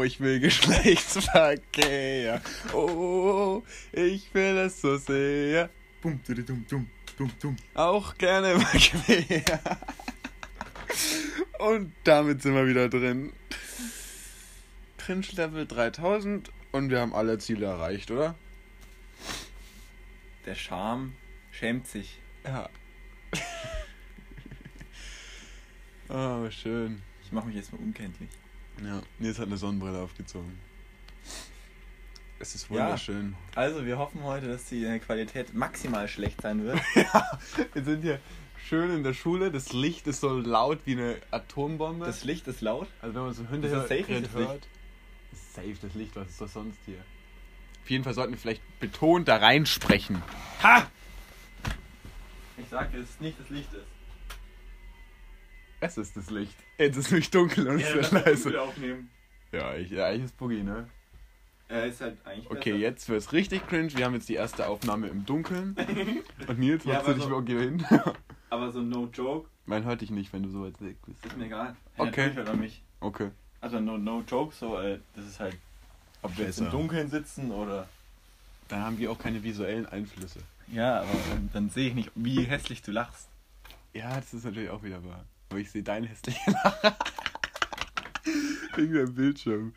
Oh, ich will Geschlechtsverkehr. Oh, ich will es so sehr. Bum, dum, dum, dum, dum, dum. Auch gerne mal quer. Und damit sind wir wieder drin. Cringe Level 3000 und wir haben alle Ziele erreicht, oder? Der Charme schämt sich. Ja. oh, schön. Ich mache mich jetzt mal unkenntlich. Ja, Nils hat eine Sonnenbrille aufgezogen. Es ist wunderschön. Also, wir hoffen heute, dass die äh, Qualität maximal schlecht sein wird. Ja, wir sind hier schön in der Schule. Das Licht ist so laut wie eine Atombombe. Das Licht ist laut. also wenn man so hinterher das safe, gerade das hört. Ist safe das Licht, was ist das sonst hier? Auf jeden Fall sollten wir vielleicht betont da reinsprechen. Ha! Ich sag dass es nicht das Licht ist. Es ist das Licht. Jetzt ist nämlich dunkel und es wird leise. aufnehmen. Ja, ich, ja, eigentlich ist Boogie, ne? Er ist halt eigentlich Okay, besser. jetzt wird's richtig cringe. Wir haben jetzt die erste Aufnahme im Dunkeln. Und Nils, Ja, du dich so- okay hin? Aber so no joke, Mein hört dich nicht, wenn du so weit weg bist. ist mir egal. Okay. natürlich hört er mich. Okay. Also no, no joke, so, äh, das ist halt, ob wir jetzt im. Dunkeln sitzen oder... Dann haben wir auch keine visuellen Einflüsse. Ja, aber dann, dann sehe ich nicht, wie hässlich du lachst. Ja, das ist natürlich auch wieder wahr. Aber ich sehe deinen hässlichen Lachen. Wegen deinem Bildschirm.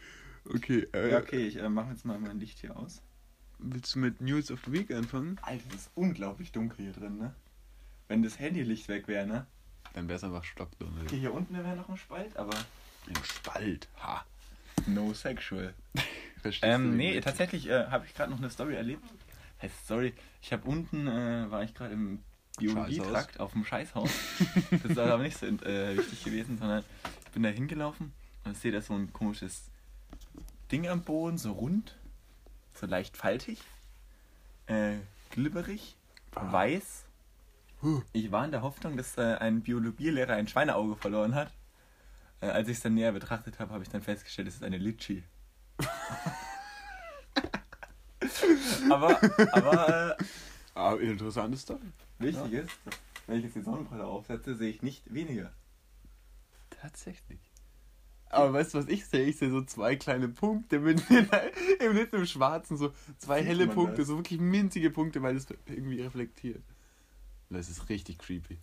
Okay, äh, Ja, okay, ich äh, mache jetzt mal mein Licht hier aus. willst du mit News of the Week anfangen? Alter, das ist unglaublich dunkel hier drin, ne? Wenn das Handylicht weg wäre, ne? Dann wäre es einfach stockdunkel. Okay, hier unten wäre noch ein Spalt, aber Ein Spalt. Ha. no sexual. Verstehst du Ähm, den nee, tatsächlich äh, habe ich gerade noch eine Story erlebt. Heißt Story, ich habe unten, äh, war ich gerade im Biologietrakt auf dem Scheißhaus. das ist aber nicht so äh, wichtig gewesen, sondern ich bin da hingelaufen und sehe da so ein komisches Ding am Boden, so rund, so leicht faltig, äh, glibberig, Ah. weiß. Ich war in der Hoffnung, dass äh, ein Biologielehrer ein Schweineauge verloren hat. Äh, als ich es dann näher betrachtet habe, habe ich dann festgestellt, es ist eine Litschi. aber aber äh, Ah, interessante Story. Wichtig ist, wenn ich jetzt die Sonnenbrille aufsetze, sehe ich nicht weniger. Tatsächlich. Aber weißt du, was ich sehe? Ich sehe so zwei kleine Punkte mit im im Schwarzen, so zwei Sieht helle Punkte, das? so wirklich minzige Punkte, weil es irgendwie reflektiert. Und Das ist richtig creepy.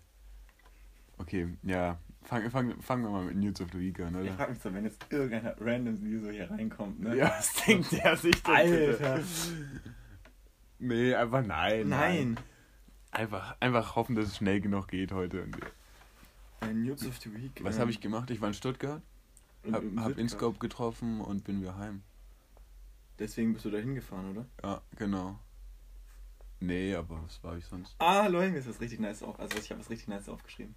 Okay, ja. Fangen fang, fangen wir mal mit News of the Week an, Ich oder? frage mich so, wenn jetzt irgendeiner random User hier reinkommt, ne? Ja, was denkt der sich denn Alter. bitte? Nee, einfach nein. Nein. Einfach, einfach hoffen, dass es schnell genug geht heute. Äh, News of the Week. was ähm, habe ich gemacht? Ich war in Stuttgart, und hab, im hab. Inscope getroffen und bin wieder heim. Deswegen bist du da hingefahren, oder? Ja, genau. Nee, aber was war ich sonst? Ah, Leute, mir ist was richtig nice auf. Also ich habe was richtig nice aufgeschrieben.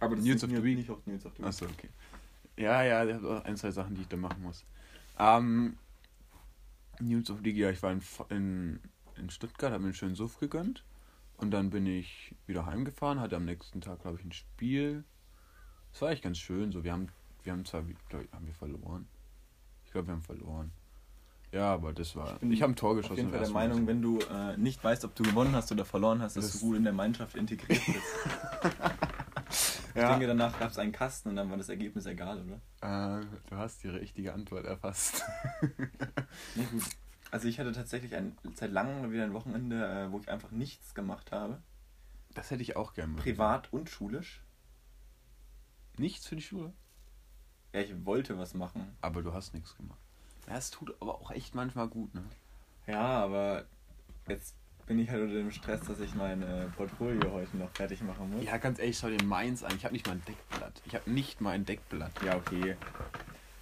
Aber das News of the Week. nicht auf News of the Week. Achso, okay. Ja, ja, ich habe auch ein, zwei Sachen, die ich da machen muss. Ähm, News of the Week, ja, ich war in, in, in Stuttgart, habe mir einen schönen Suff gegönnt. Und dann bin ich wieder heimgefahren, hatte am nächsten Tag, glaube ich, ein Spiel. Das war eigentlich ganz schön. So, wir haben, wir haben zwar, glaube ich, haben wir verloren. Ich glaube, wir haben verloren. Ja, aber das war. Ich, bin habe ein Tor geschossen. Im Fall der Meinung, Mal. wenn du äh, nicht weißt, ob du gewonnen hast oder verloren hast, dass Das- du gut in der Mannschaft integriert bist. Ich Ja. denke, danach gab es einen Kasten und dann war das Ergebnis egal, oder? Äh, du hast die richtige Antwort erfasst. Nee, gut. Also ich hatte tatsächlich ein, seit langem wieder ein Wochenende, äh, wo ich einfach nichts gemacht habe. Das hätte ich auch gerne. Privat und schulisch. Nichts für die Schule. Ja, ich wollte was machen. Aber du hast nichts gemacht. Ja, es tut aber auch echt manchmal gut, ne? Ja, aber jetzt bin ich halt unter dem Stress, dass ich mein äh, Portfolio heute noch fertig machen muss. Ja, ganz ehrlich, schau dir meins an. Ich habe nicht mal ein Deckblatt. Ich habe nicht mal ein Deckblatt. Ja, okay.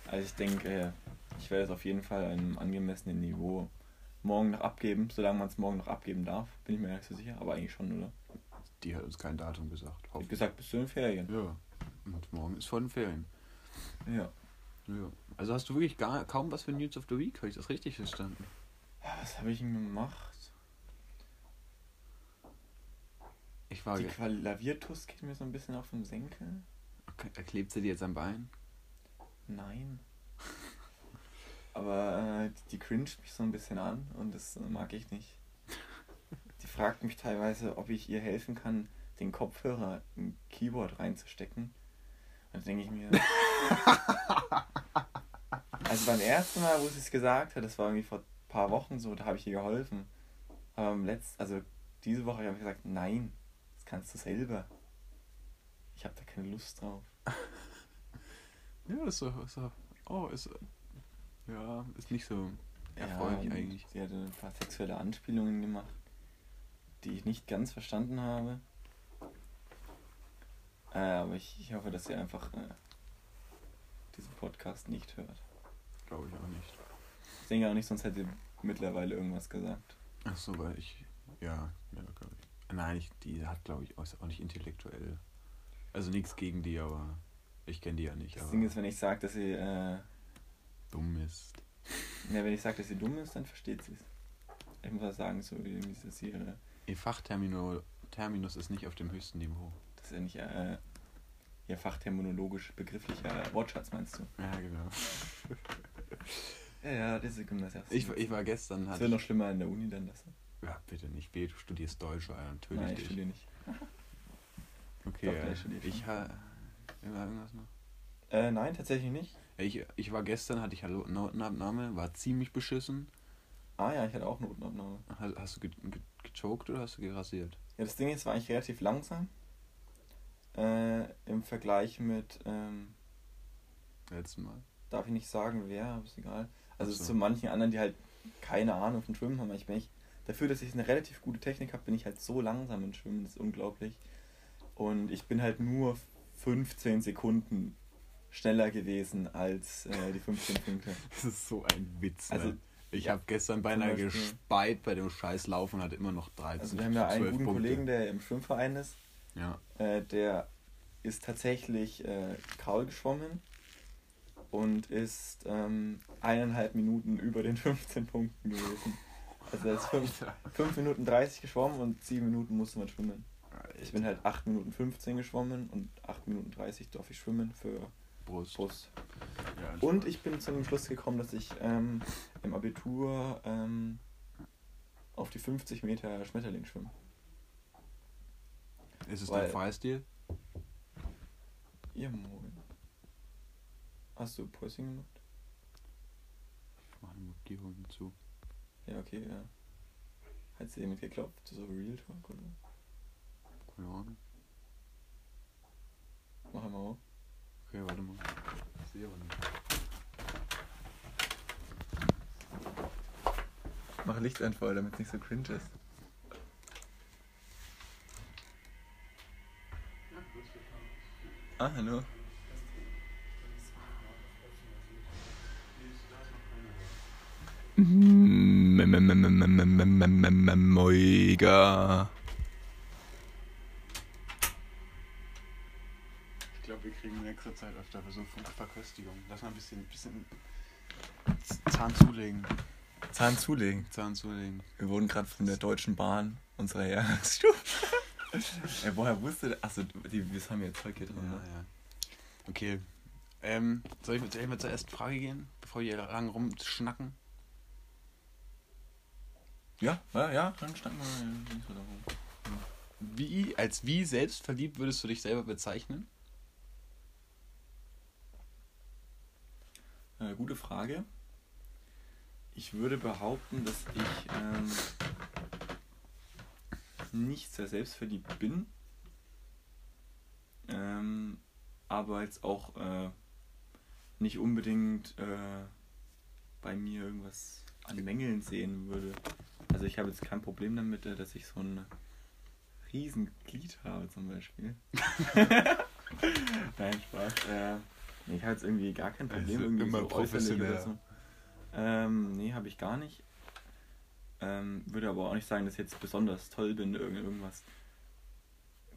Also ich denke, äh, ich werde es auf jeden Fall einem angemessenen Niveau morgen noch abgeben, solange man es morgen noch abgeben darf. Bin ich mir gar nicht so sicher, aber eigentlich schon, oder? Die hat uns kein Datum gesagt. Ich gesagt, bis zu den Ferien. Ja. Und morgen ist vor den Ferien. Ja. Ja. Also hast du wirklich gar, kaum was für News of the Week? Habe ich das richtig verstanden? Ja, Was habe ich denn gemacht? Ich war. Die Klaviertuss geht mir so ein bisschen auf den Senkel. Okay, klebt sie dir jetzt am Bein? Nein. Aber äh, die cringet mich so ein bisschen an und das mag ich nicht. Die fragt mich teilweise, ob ich ihr helfen kann, den Kopfhörer im Keyboard reinzustecken. Und dann denke ich mir. Also beim ersten Mal, wo sie es gesagt hat, das war irgendwie vor ein paar Wochen so, da habe ich ihr geholfen. Aber im letzten, also diese Woche habe ich gesagt, nein, das kannst du selber. Ich habe da keine Lust drauf. ja, ist so, ist so, oh, ist, ja, ist nicht so erfreulich ja, eigentlich. Sie hatte ein paar sexuelle Anspielungen gemacht, die ich nicht ganz verstanden habe. Äh, aber ich, ich hoffe, dass sie einfach äh, diesen Podcast nicht hört. Glaube ich auch nicht. Ich denke auch nicht, sonst hätte sie mittlerweile irgendwas gesagt. Ach so, weil ich, ja, ja, glaube ich. Nein, ich, die hat, glaube ich, auch nicht intellektuell. Also nichts gegen die, aber ich kenne die ja nicht. Das Ding ist, wenn ich sage, dass sie äh, dumm ist. Ja, wenn ich sage, dass sie dumm ist, dann versteht sie es. Ich muss was sagen, so wie das hier. Äh, ihr Fachterminus ist nicht auf dem höchsten Niveau. Das ist ja nicht äh, ihr fachterminologisch begrifflicher Wortschatz, meinst du? Ja, genau. ja, ja, das ist das erste. Ich, ich war gestern. Das wird noch schlimmer in der Uni dann, das. Ja, bitte nicht. B, du studierst Deutsch, Alter. Natürlich. Nein, ich studiere nicht. okay, Doch, ich, ich ha, irgendwas noch? Äh, nein, tatsächlich nicht. Ich, ich war gestern, hatte ich Notenabnahme, war ziemlich beschissen. Ah ja, ich hatte auch Notenabnahme. Hast, hast du ge, ge, gechoked oder hast du gerasiert? Ja, das Ding ist, war eigentlich relativ langsam. Äh, Im Vergleich mit. Ähm, Letzten Mal. Darf ich nicht sagen, wer, aber ist egal. Also so. zu manchen anderen, die halt keine Ahnung von Schwimmen haben. Ich bin ich, dafür, dass ich eine relativ gute Technik habe, bin ich halt so langsam im Schwimmen. Das ist unglaublich. Und ich bin halt nur 15 Sekunden schneller gewesen als äh, die 15 Punkte. Das ist so ein Witz. Also, ne? ich ja, habe gestern beinahe gespeit bei dem scheiß Laufen und hatte immer noch 13. Also wir haben ja einen guten Punkte. Kollegen, der im Schwimmverein ist. Ja. Äh, der ist tatsächlich äh, Kraul geschwommen und ist ähm, eineinhalb Minuten über den 15 Punkten gewesen. Also er ist 5 Minuten 30 geschwommen und 7 Minuten musste man schwimmen. Alter. Ich bin halt 8 Minuten 15 geschwommen und 8 Minuten 30 darf ich schwimmen für Brust. Brust. Ja, und ich bin zu dem Schluss gekommen, dass ich ähm, im Abitur ähm, auf die 50 Meter Schmetterling schwimme. Ist es Weil, dein Freistil? Ja, morgen. Hast du Päuschen gemacht? Ich mache eine Markierung zu. Ja, okay, ja. Hat sie jemand geklopft? So Real Talk oder? Keine Ahnung. Mach mal auf. Okay, warte mal. Ich sehe aber nicht. Mach Licht einfach, damit es nicht so cringe ist. Ah, hallo. Moiga. Ich glaube, wir kriegen in nächster Zeit öfter für so Verköstigung. Lass mal ein bisschen, bisschen Zahn zulegen. Zahn zulegen? Zahn zulegen. Wir wurden gerade von der Deutschen Bahn unserer Jahresstufe. Ey, woher wusste Achso, die, das haben wir jetzt Zeug hier drin. Ja, ne? ja. Okay. Ähm, soll, ich, soll ich mal zur ersten Frage gehen, bevor wir lang rumschnacken? Ja, ja, ja, dann schnacken wir nicht so darum. Wie, als wie selbstverliebt würdest du dich selber bezeichnen? Äh, gute Frage. Ich würde behaupten, dass ich ähm, nicht sehr selbstverliebt bin. Ähm, aber jetzt auch äh, nicht unbedingt äh, bei mir irgendwas an Mängeln sehen würde. Also ich habe jetzt kein Problem damit, äh, dass ich so ein Riesenglied habe zum Beispiel. Nein, Spaß. Äh, ich habe jetzt irgendwie gar kein Problem. Also irgendwie immer so professionell. So. Ähm, nee, habe ich gar nicht. Ähm, würde aber auch nicht sagen, dass ich jetzt besonders toll bin, irgendwas.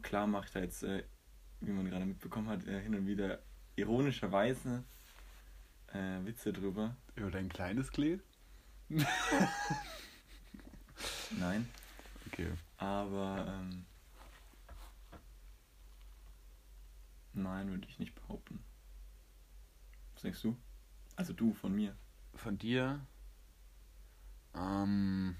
Klar mache ich da jetzt, äh, wie man gerade mitbekommen hat, äh, hin und wieder ironischerweise äh, Witze drüber. Über dein kleines Glied? Nein. Okay. Aber ähm, nein, würde ich nicht behaupten. Was denkst du? Also du von mir. Von dir? Ähm,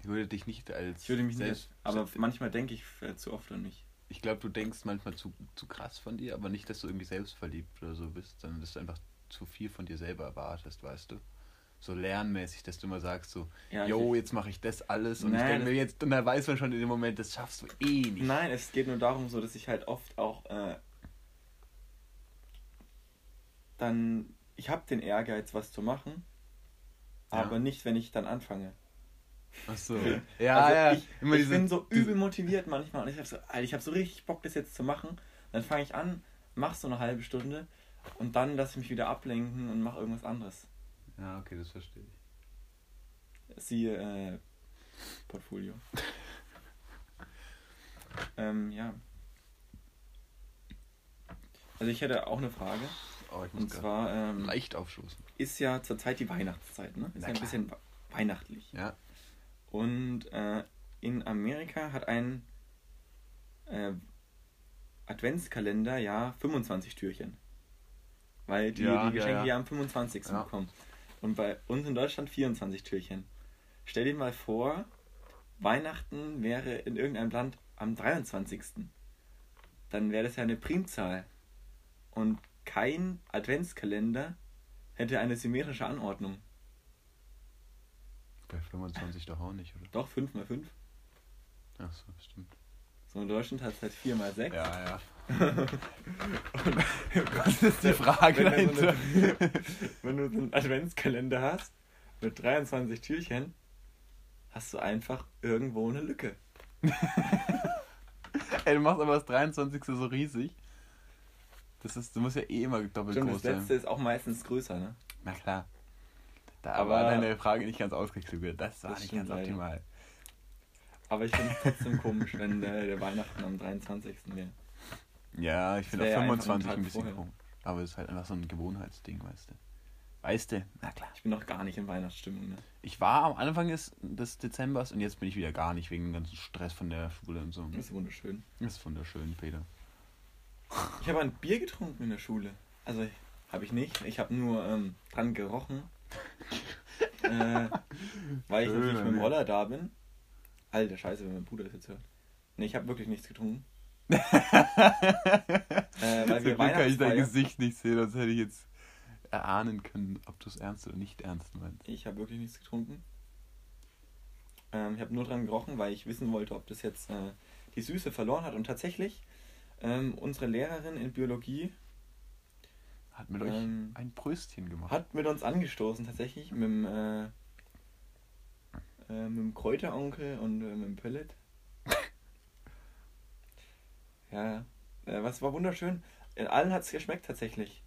ich würde dich nicht als. Ich würde mich selbst, nicht. Aber manchmal denke ich zu oft an mich. Ich glaube, du denkst manchmal zu, zu krass von dir, aber nicht, dass du irgendwie selbstverliebt oder so bist, sondern dass du einfach zu viel von dir selber erwartest, weißt du? So lernmäßig, dass du immer sagst so, Ja, yo, ich- jetzt mache ich das alles und Nein, ich denke mir jetzt, und da weiß man schon in dem Moment, das schaffst du eh nicht. Nein, es geht nur darum, so dass ich halt oft auch äh, dann ich habe den Ehrgeiz, was zu machen, Ja. aber nicht, wenn ich dann anfange. Ach so. Ja, also ja. Ich, ich diese- bin so übel motiviert manchmal und ich habe so, ich habe so richtig Bock, das jetzt zu machen. Dann fange ich an, mach so eine halbe Stunde und dann lasse ich mich wieder ablenken und mache irgendwas anderes. Ja, okay, das verstehe ich. Siehe äh, Portfolio. ähm, ja. Also ich hätte auch eine Frage. Oh, ich muss Und zwar ähm, leicht aufstoßen. ist ja zurzeit die Weihnachtszeit, ne? Ist ja ein bisschen we- weihnachtlich. Ja. Und äh, in Amerika hat ein äh, Adventskalender ja 25 Türchen. Weil die, Ja, die Geschenke ja. ja am 25. Ja. bekommen. Und bei uns in Deutschland 24 Türchen. Stell dir mal vor, Weihnachten wäre in irgendeinem Land am 23. Dann wäre das ja eine Primzahl. Und kein Adventskalender hätte eine symmetrische Anordnung. Bei 25 doch auch nicht, oder? Doch, 5 mal 5. Ach so, stimmt. So in Deutschland hat es halt 4 mal 6. Ja, ja. Was ist die Frage wenn, du dahinter? eine- wenn du so einen Adventskalender hast mit 23 Türchen, hast du einfach irgendwo eine Lücke. Ey, du machst aber das 23. so riesig. Das ist, du musst ja eh immer doppelt Stimmt, groß das letzte sein. ist auch meistens größer, ne? Na klar. Da Aber- war deine Frage nicht ganz ausgeklügelt. Das war Das nicht ganz leider. optimal. Aber ich finde es trotzdem komisch, wenn der, der Weihnachten am 23. wäre. Ja, ich finde auch ja einfach 25 einen ein bisschen vorher. komisch. Aber es ist halt einfach so ein Gewohnheitsding, weißt du. Weißt du? Na klar. Ich bin noch gar nicht in Weihnachtsstimmung, ne? Ich war am Anfang des, des Dezembers und jetzt bin ich wieder gar nicht wegen dem ganzen Stress von der Schule und so. Das ist wunderschön. Das ist wunderschön, Peter. Ich habe ein Bier getrunken in der Schule. Also, habe ich nicht. Ich habe nur ähm, dran gerochen. äh, weil ich natürlich mit dem. Roller da bin. Alter Scheiße, wenn mein Bruder das jetzt hört. Ne, ich habe wirklich nichts getrunken. äh, weil Zum wir Glück kann ich dein. Gesicht nicht sehen, sonst hätte ich jetzt erahnen können, ob du es ernst oder nicht ernst meinst. Ich habe wirklich nichts getrunken. Ähm, ich habe nur dran gerochen, weil ich wissen wollte, ob das jetzt äh, die Süße verloren hat. Und tatsächlich, ähm, unsere Lehrerin in Biologie Hat mit euch Ähm, ein Bröstchen gemacht. hat mit uns angestoßen, tatsächlich, mit dem, äh, äh, mit dem Kräuteronkel und äh, mit dem Pellet. ja, äh, was war wunderschön. In allen hat es geschmeckt, tatsächlich.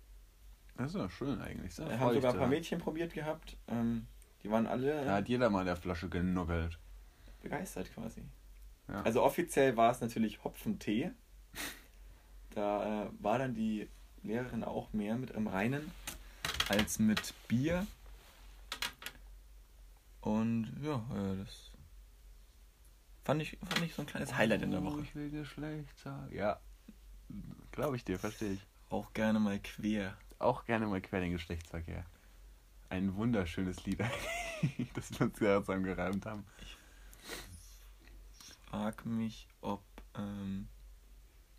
Das ist ja schön eigentlich. Wir haben sogar ein paar. Mädchen probiert gehabt. Ähm, die waren alle äh, Da hat jeder mal in der Flasche genuggelt. begeistert quasi. Ja. Also offiziell war es natürlich Hopfentee. Da äh, war dann die Lehrerin auch mehr mit im Reinen als mit Bier. Und ja, äh, das fand ich, fand ich so ein kleines Highlight in der Oh, Woche. Ich will Geschlecht sagen. Ja. Glaube ich dir, verstehe ich. Auch gerne mal quer. Auch gerne mal quer den Geschlechtsverkehr. Ein wunderschönes Lied das wir uns gerade zusammengereimt haben. Frag mich, ob ähm,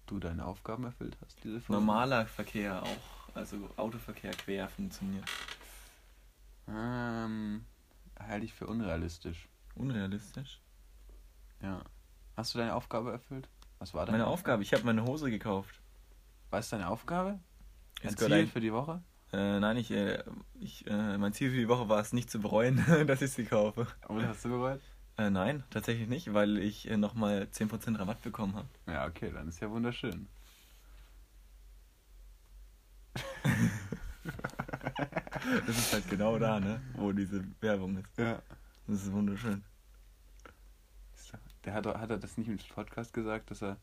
Du deine Aufgaben erfüllt hast, diese Folge? normaler Verkehr auch, also Autoverkehr quer funktioniert. Ähm, halte ich für unrealistisch. Unrealistisch. Ja. Hast du deine Aufgabe erfüllt? Was war deine Meine Aufgabe, ich habe meine Hose gekauft. Was ist deine Aufgabe? Ein Ist Ziel ein- für die Woche? Äh, nein, ich, äh, ich äh, mein Ziel für die Woche war es nicht zu bereuen, dass ich sie kaufe. Und hast du bereut? Äh, nein, tatsächlich nicht, weil ich äh, nochmal 10% Rabatt bekommen habe. Ja, okay, dann ist ja wunderschön. Das ist halt genau da, ne? Wo diese Werbung ist. Ja. Das ist wunderschön. Der hat, hat er das nicht im Podcast gesagt, dass er,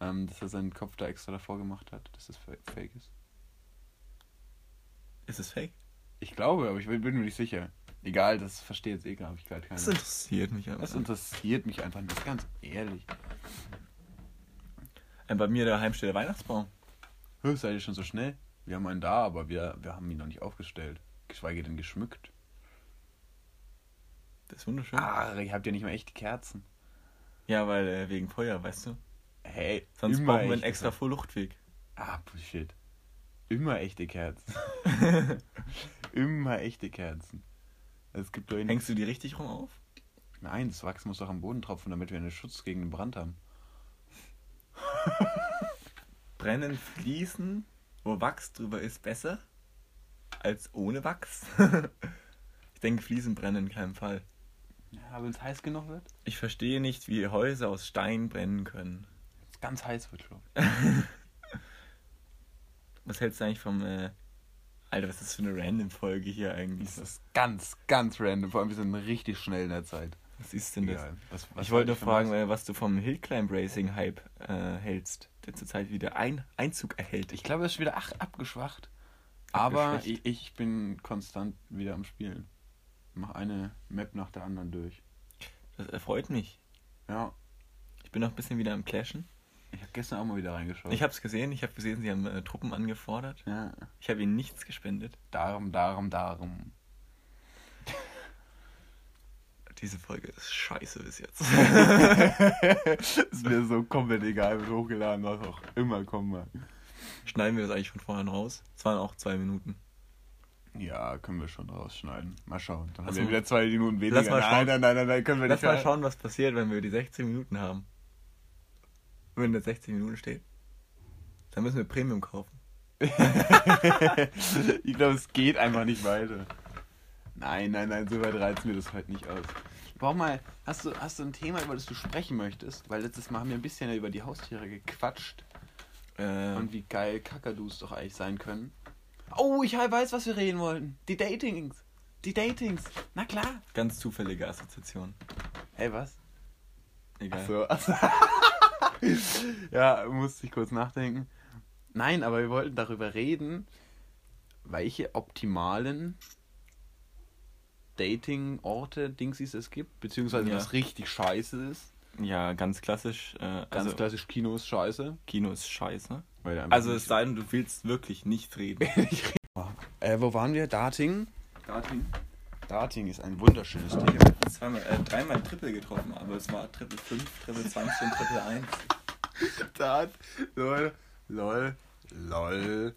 ähm, dass er seinen Kopf da extra davor gemacht hat, dass das fa- fake ist? Ist es fake? Ich glaube, aber ich bin mir nicht sicher. Egal, das versteht jetzt eh, glaube ich, gerade keiner. Das interessiert mich einfach. Das interessiert mich einfach nicht, ganz ehrlich. Äh, bei mir daheim steht der Weihnachtsbaum. Hö, seid ihr schon so schnell? Wir haben einen da, aber wir, wir haben ihn noch nicht aufgestellt. Geschweige denn geschmückt. Das ist wunderschön. Ah, ihr habt ja nicht mal echte Kerzen. Ja, weil äh, wegen Feuer, weißt du? Hey, Sonst brauchen wir einen extra Luftweg. Ah, Bullshit. Immer echte Kerzen. Immer echte Kerzen. Es gibt doch Hängst du die richtig rum auf? Nein, das Wachs muss doch am Boden tropfen, damit wir einen Schutz gegen den Brand haben. Brennen Fliesen, wo Wachs drüber ist, besser als ohne Wachs? ich denke, Fliesen brennen in keinem Fall. Ja, wenn es heiß genug wird? Ich verstehe nicht, wie Häuser aus Stein brennen können. Wenn es ganz heiß wird, glaube ich. was hältst du eigentlich vom. Äh... Alter, was ist das für eine random-Folge hier eigentlich? Das ist ganz, ganz random. Vor allem, wir sind richtig schnell in der Zeit. Was ist denn das? Was, was ich wollte nur fragen, was? Äh, was du vom Hillclimb Racing Hype äh, hältst, der zurzeit wieder ein Einzug erhält. Ich glaube, es ist wieder ach, abgeschwacht. Aber ich, ich, bin konstant wieder am Spielen. Mach eine Map nach der anderen durch. Das erfreut mich. Ja. Ich bin noch ein bisschen wieder am Clashen. Ich habe gestern auch mal wieder reingeschaut. Ich habe es gesehen. Ich habe gesehen, sie haben äh, Truppen angefordert. Ja. Ich habe ihnen nichts gespendet. Darum, darum, darum. Diese Folge ist scheiße bis jetzt. ist mir so komplett egal, wird hochgeladen, was auch immer kommen mag. Schneiden wir das eigentlich von vorhin raus? Es waren auch zwei Minuten. Ja, können wir schon rausschneiden. Mal schauen. Dann haben wir wieder zwei Minuten weniger. Lass mal schauen. Nein, nein, nein, nein, können wir Lass nicht. Lass mal schauen, was passiert, wenn wir die 16 Minuten haben. Wenn da 16 Minuten steht. Dann müssen wir Premium kaufen. ich glaube, es geht einfach nicht weiter. Nein, nein, nein, so weit reizen wir das heute nicht aus. Brauch mal, hast du, hast du ein Thema, über das du sprechen möchtest? Weil letztes Mal haben wir ein bisschen über die Haustiere gequatscht. Äh, und wie geil Kakadus doch eigentlich sein können. Oh, ich weiß, was wir reden wollten. Die Datings. Die Datings. Na klar. Ganz zufällige Assoziation. Hey, was? Egal. Ach so. ja, musste ich kurz nachdenken. Nein, aber wir wollten darüber reden, welche optimalen Dating-Orte, Dingsies es gibt, beziehungsweise ja. was richtig scheiße ist. Ja, ganz klassisch. Äh, ganz also, klassisch, Kino ist scheiße. Kino ist scheiße. Also es sei denn, du willst wirklich nicht reden. äh, wo waren wir? Dating? Dating. Dating ist ein wunderschönes Thema. Zweimal, äh, dreimal Triple getroffen, aber es war Triple 5, Triple 20 und Triple 1. Dat, lol, lol, lol.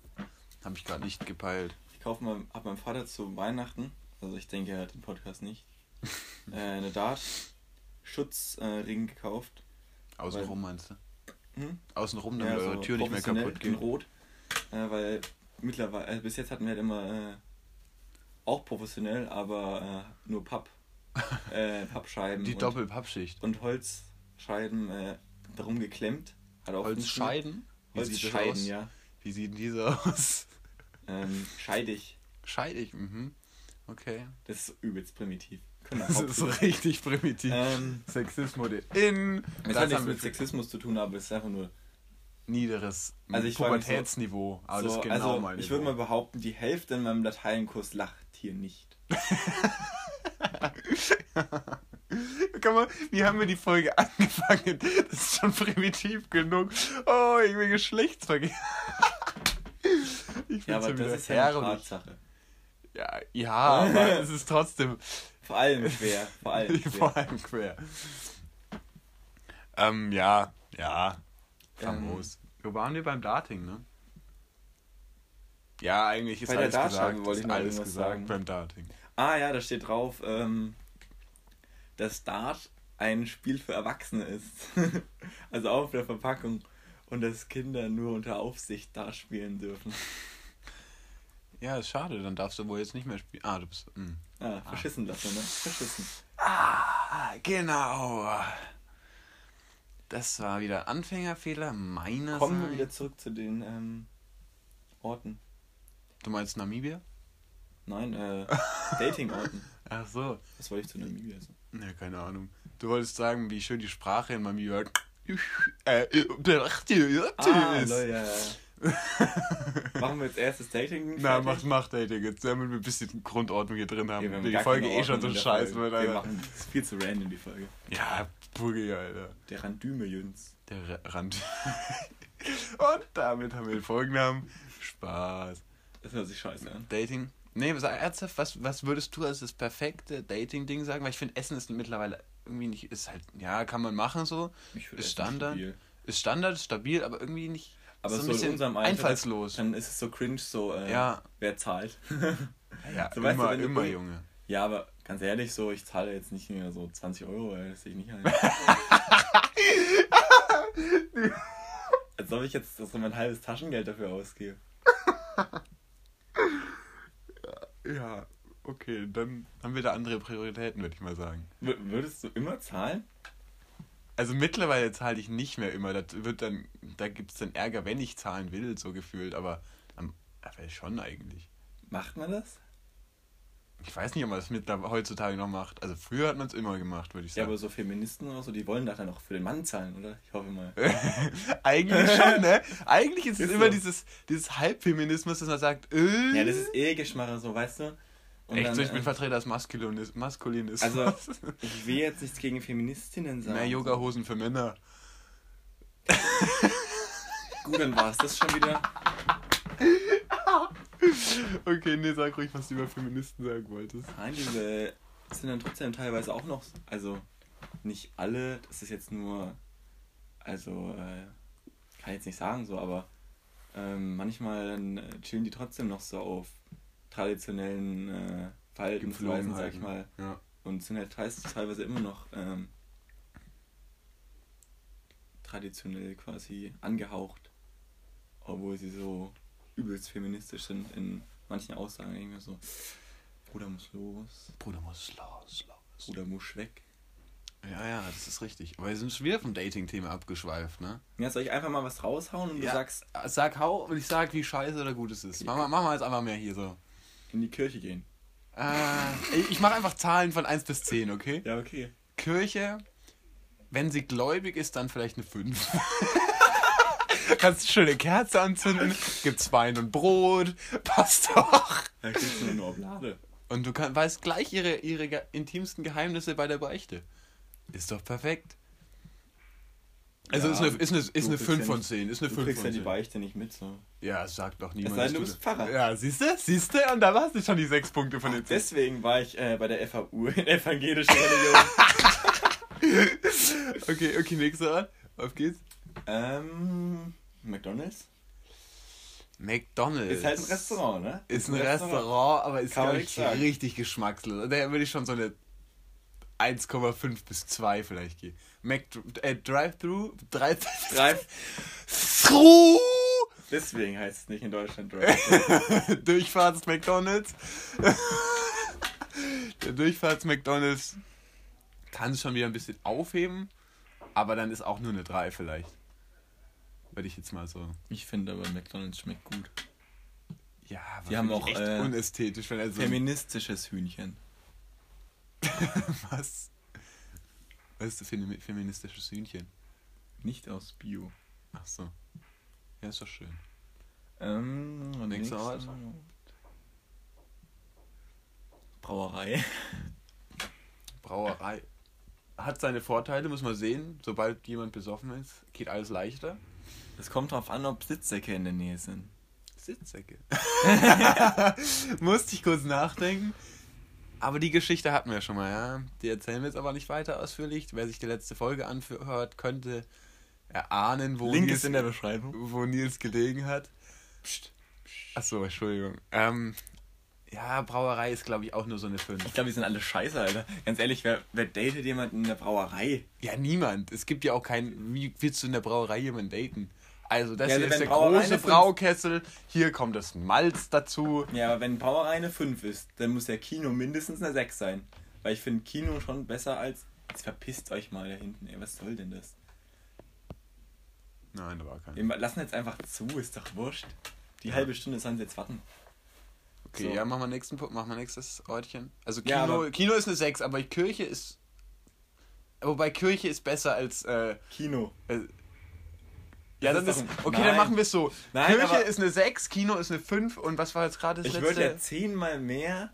Hab ich gerade nicht gepeilt. Ich kaufe mal, hab meinem Vater zu Weihnachten also ich denke, er hat den Podcast nicht, äh, eine Dart-Schutzring äh, gekauft. Außenrum meinst du? Hm? Außenrum, damit ja, so eure Tür nicht mehr kaputt geht. Rot, äh, weil mittlerweile, also bis jetzt hatten wir halt immer äh, auch professionell, aber äh, nur Papp, äh, Pappscheiben. Die Doppelpappschicht. Und Holzscheiben äh, darum geklemmt. Hat auch Holzscheiden? Holzscheiden, ja. Wie sieht diese aus? Ähm, scheidig. Scheidig, mhm. Okay. Das ist übelst primitiv. Das ist so richtig primitiv. Ähm, Sexismus in. Es hat nichts mit Sexismus zu tun, aber es ist einfach nur niederes also ich Pubertätsniveau. Aber so, das ist genau also mein Ich würde mal behaupten, die Hälfte in meinem Lateinkurs lacht hier nicht. Kann man, wie haben wir die Folge angefangen? Das ist schon primitiv genug. Oh, ich bin Geschlechtsverkehr. ja, aber das ist ja eine Tatsache. Ja, ja aber es ist trotzdem. Vor allem quer. Vor allem quer. vor allem quer. Ähm, ja, ja. Famos. Ähm, Wo waren wir beim Dating, ne? Ja, eigentlich ist alles gesagt. Wollte ich alles gesagt sagen. beim Dating. Ah ja, da steht drauf, ähm, dass Dart ein Spiel für Erwachsene ist. also auf der Verpackung. Und dass Kinder nur unter Aufsicht Dart spielen dürfen. Ja, ist schade, dann darfst du wohl jetzt nicht mehr spielen. Ah, du bist. Mh. Hm. Ah, verschissen ah. lassen, ne? Verschissen. Ah, genau. Das war wieder Anfängerfehler meiner Kommen wir wieder zurück zu den ähm, Orten. Du meinst Namibia? Nein, äh, Dating-Orten. Ach so. Was wollte ich zu Namibia sagen? Ja, keine Ahnung. Du wolltest sagen, wie schön die Sprache in Namibia äh, ah, lol, ja, ja. Machen wir jetzt erstes Dating? Na, mach, mach Dating jetzt, damit wir ein bisschen Grundordnung hier drin haben. Ja, die Folge eh schon so scheiße wird, Alter. Wir machen, das ist viel zu random, die Folge. Ja, Boogie, Alter. Der Randüme Jüns. Der Rand. Und damit haben wir den Folgennamen. Spaß. Das hört sich scheiße an. Dating. Nee, sag ernsthaft, was, was würdest du als das perfekte Dating-Ding sagen? Weil ich finde, Essen ist mittlerweile irgendwie nicht, ist halt, ja, kann man machen so. Ist Standard. Stabil. Ist Standard, ist stabil, aber irgendwie nicht Aber so, so in unserem Alter, einfallslos. Dann ist es so cringe, so, äh, ja. wer zahlt. ja, so, immer, weißt du, immer, Junge. Ja, aber ganz ehrlich, so, ich zahle jetzt nicht mehr so 20 Euro, weil das sehe ich nicht ein. Als ob ich jetzt so mein halbes Taschengeld dafür ausgebe. ja, okay, dann haben wir da andere Prioritäten, würde ich mal sagen. W würdest du immer zahlen? Also mittlerweile zahle ich nicht mehr immer. Das wird dann, da gibt es dann Ärger, wenn ich zahlen will, so gefühlt, aber, aber schon eigentlich. Macht man das? Ich weiß nicht, ob man das mit heutzutage noch macht. Also früher hat man es immer gemacht, würde ich sagen. Ja, aber so Feministen oder so, die wollen doch dann auch für den Mann zahlen, oder? Ich hoffe mal. Eigentlich schon, ne? Eigentlich ist, ist es so. immer dieses, dieses Halbfeminismus, dass man sagt, äh, Ja, das ist eh Geschmack, so, weißt du? Und Echt dann, so, ich bin äh, Vertreter des Maskulinis Maskulinismus. Also, ich will jetzt nichts gegen Feministinnen sagen. Mehr Yoga-Hosen für Männer. Gut, dann war es das schon wieder. okay, nee, sag ruhig, was du über Feministen sagen wolltest. Nein, diese sind dann trotzdem teilweise auch noch, also nicht alle, das ist jetzt nur, also, äh, kann ich jetzt nicht sagen so, aber ähm, manchmal dann äh, chillen die trotzdem noch so auf traditionellen äh, Verhaltensweisen, sag ich mal. Ja. Und sind halt teilweise immer noch ähm, traditionell quasi angehaucht, obwohl sie so übelst feministisch sind in manchen Aussagen irgendwie so, Bruder muss los. Bruder muss los, los. Bruder muss weg. Ja, ja, das ist richtig. Aber wir sind schon wieder vom Dating-Thema abgeschweift, ne? Ja, soll ich einfach mal was raushauen und ja, du sagst. Sag hau und ich sag, wie scheiße oder gut es ist. Machen wir jetzt einfach mehr hier so. In die Kirche gehen. Äh, ich mache einfach Zahlen von 1 bis 10, okay? Ja, okay. Kirche, wenn sie gläubig ist, dann vielleicht eine 5. Kannst du schöne Kerze anzünden, gibt's Wein und Brot, passt doch. Da gibt's nur eine Oblade. Und du kann, weißt gleich ihre, ihre intimsten Geheimnisse bei der Beichte. Ist doch perfekt. Also ja, ist eine, ist eine, ist eine 5 von 10. Ist eine 5 von 10. ja die Beichte nicht mit, so. Ja, sagt doch niemand. Es sei denn, du bist Pfarrer. Ja, siehst du? Siehst du? Und da warst du schon die 6 Punkte von den 10. Deswegen war ich äh, bei der FAU in evangelischer Religion. okay, okay, nächster Ort. Auf geht's. Ähm, McDonalds? McDonalds. Ist halt ein Restaurant, ne? Ist, ist ein, Restaurant, Restaurant, aber ist, glaube ich, richtig geschmackslos. Da würde ich schon so eine 1,5 bis 2 vielleicht gehen. Mac äh, Drive-Thru? Drive Thru! Deswegen heißt es nicht in Deutschland Drive-Thru. Durchfahrts McDonalds. Der Durchfahrts McDonalds kann es schon wieder ein bisschen aufheben, aber dann ist auch nur eine 3 vielleicht. Würde ich jetzt mal so. Ich finde aber McDonalds schmeckt gut. Ja, die haben auch echt äh, unästhetisch, wenn er so feministisches Hühnchen. Was? Was ist das für ein feministisches Hühnchen? Nicht aus Bio. Ach so. Ja, ist doch schön. Ähm, und nächste Ort? Brauerei. Brauerei. Hat seine Vorteile, muss man sehen. Sobald jemand besoffen ist, geht alles leichter. Es kommt darauf an, ob Sitzsäcke in der Nähe sind. Sitzsäcke? Musste ich kurz nachdenken. Aber die Geschichte hatten wir schon mal, ja. Die erzählen wir jetzt aber nicht weiter ausführlich. Wer sich die letzte Folge anhört, könnte erahnen, wo Link Nils, ist in der Beschreibung. Wo Nils gelegen hat. Psst. Achso, Entschuldigung. Ähm, ja, Brauerei ist, glaube ich, auch nur so eine 5. Ich glaube, die sind alle scheiße, Alter. Ganz ehrlich, wer, wer datet jemanden in der Brauerei? Ja, niemand. Es gibt ja auch keinen. Wie willst du in der Brauerei jemanden daten? Also, das ja, also ist der große Braukessel. Hier kommt das Malz dazu. Ja, aber wenn Brauerei eine 5 ist, dann muss der Kino mindestens eine 6 sein. Weil ich finde Kino schon besser als. Jetzt verpisst euch mal da hinten, ey. Was soll denn das? Nein, da war kein. Wir lassen jetzt einfach zu, ist doch wurscht. Die ja. halbe Stunde sollen sie jetzt warten. Okay, so. ja, machen wir nächsten Punkt, machen wir nächstes Ortchen. Also Kino, ja, Kino ist eine 6, aber Kirche ist. Wobei Kirche ist besser als. Äh, Kino. Äh, ja, das dann ist. Okay, Nein. dann machen wir es so. Nein, Kirche ist eine 6, Kino ist eine 5 und was war jetzt gerade das ich letzte? Ich würde ja zehnmal mehr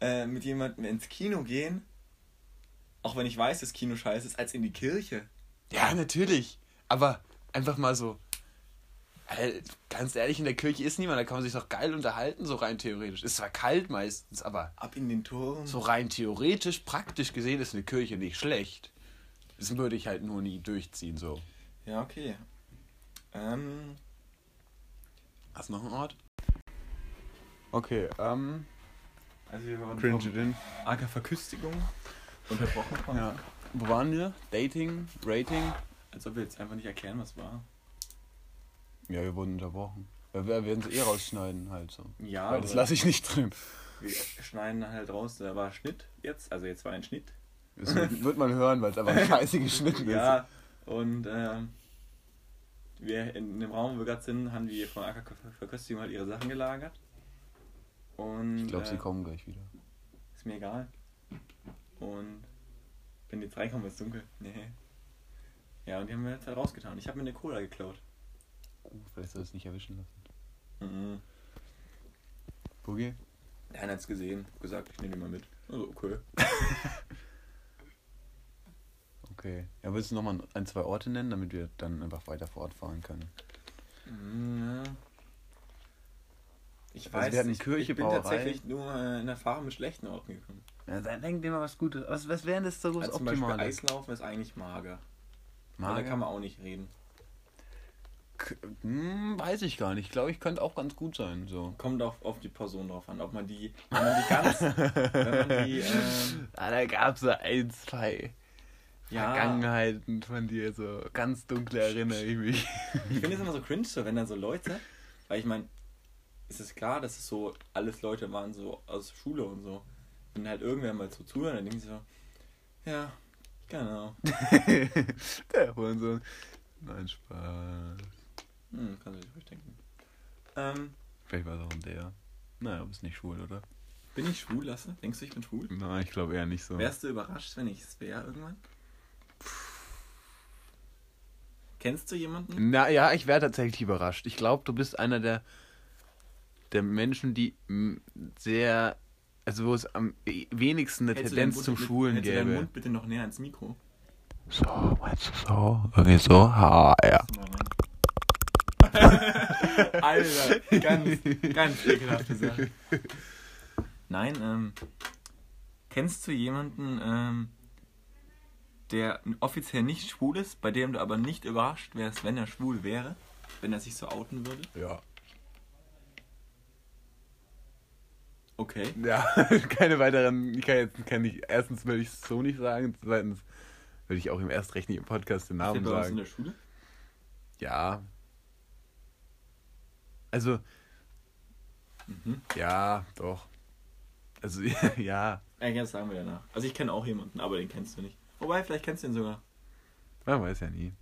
äh, mit jemandem ins Kino gehen, auch wenn ich weiß, dass Kino scheiße ist, als in die Kirche. Ja, natürlich. Aber einfach mal so. Ganz ehrlich, in der Kirche ist niemand, da kann man sich doch geil unterhalten, so rein theoretisch. Ist zwar kalt meistens, aber. Ab in den Turm. So rein theoretisch, praktisch gesehen ist eine Kirche nicht schlecht. Das würde ich halt nur nie durchziehen, so. Ja, okay. Ähm, Hast du noch einen Ort? Okay, ähm. Also wir waren Cringe arger Verküstigung unterbrochen von. Ja. Wo waren wir? Dating? Rating? Als ob wir jetzt einfach nicht erklären, was war. Ja, wir wurden unterbrochen. Ja, wir werden es eh rausschneiden halt so. Ja, Weil das aber lasse ich nicht drin. wir schneiden halt raus, da war Schnitt jetzt, also jetzt war ein Schnitt. Das wird, man hören, weil es einfach scheiße geschnitten ist. Ja, und ähm, wir in dem Raum, wo wir gerade sind, haben die von Acker Verköstigung halt ihre Sachen gelagert. Und Ich glaube, äh, sie kommen gleich wieder. ist mir egal. Und wenn die jetzt reinkommen, ist dunkel. Nee. Ja, und die haben wir jetzt halt rausgetan. Ich habe mir eine Cola geklaut. Uh, vielleicht soll es nicht erwischen lassen. Mhm. Boogie? Eine hat's gesehen, gesagt, ich nehme die mal mit. Also, okay. Okay. Ja, willst du nochmal ein, zwei Orte nennen, damit wir dann einfach weiter fortfahren können? Mhm, ja. Ich Also weiß, wir hatten ich, Kirche, ich bin Brauerei. tatsächlich nur äh, in Erfahrung mit schlechten Orten gekommen. Ja, dann denk dir mal was Gutes. Was, was wäre denn das so Also was zum Beispiel? Eislaufen ist eigentlich mager. Aber Mager? Da kann man auch nicht reden. Hm, weiß ich gar nicht. Ich glaube, ich könnte auch ganz gut sein. So. Kommt auch auf die Person drauf an, ob man die, wenn man die ganz, wenn man die, ähm, Ah, da gab es so ein, zwei Ja. Vergangenheiten von dir. So ganz dunkle erinnere ich mich. ich finde es immer so cringe, so, wenn dann so Leute, weil ich meine, es ist klar, dass es so alles Leute waren so aus Schule und so. Wenn halt irgendwer mal so zuhört, dann denken sie so, ja, genau. Der Hurensohn. Nein, Spaß. Hm, kann sich ruhig denken. Ähm, Vielleicht war es auch ein der. Naja, du bist nicht schwul, oder? bin ich schwul, Lasse? Denkst du, ich bin schwul? Nein, ich glaube eher nicht so. Wärst du überrascht, wenn ich es wäre irgendwann? Kennst du jemanden? Na ja, ich wäre tatsächlich überrascht. Ich glaube, du bist einer der, der Menschen, die m, sehr, also wo es am wenigsten eine Hältst du Tendenz zum mit- Schwulen hältst du deinen gäbe. Mund bitte noch näher ans Mikro. So, meinst du so? Irgendwie so? Ha, ja. Alter, ganz, ganz ekelhafte Sache. Nein, ähm, kennst du jemanden, ähm, der offiziell nicht schwul ist, bei dem du aber nicht überrascht wärst, wenn er schwul wäre? Wenn er sich so outen würde? Ja. Okay. Ja, keine weiteren, ich kann jetzt, kann ich, erstens will ich es so nicht sagen, zweitens will ich auch im erst recht nicht im Podcast den Ist Namen der bei uns in sagen. der Schule? Ja. Also, Mhm. ja, doch. Also, ja, Ja, das sagen wir danach. Also ich kenne auch jemanden, aber den kennst du nicht. Wobei, vielleicht kennst du ihn sogar. man weiß ja nie.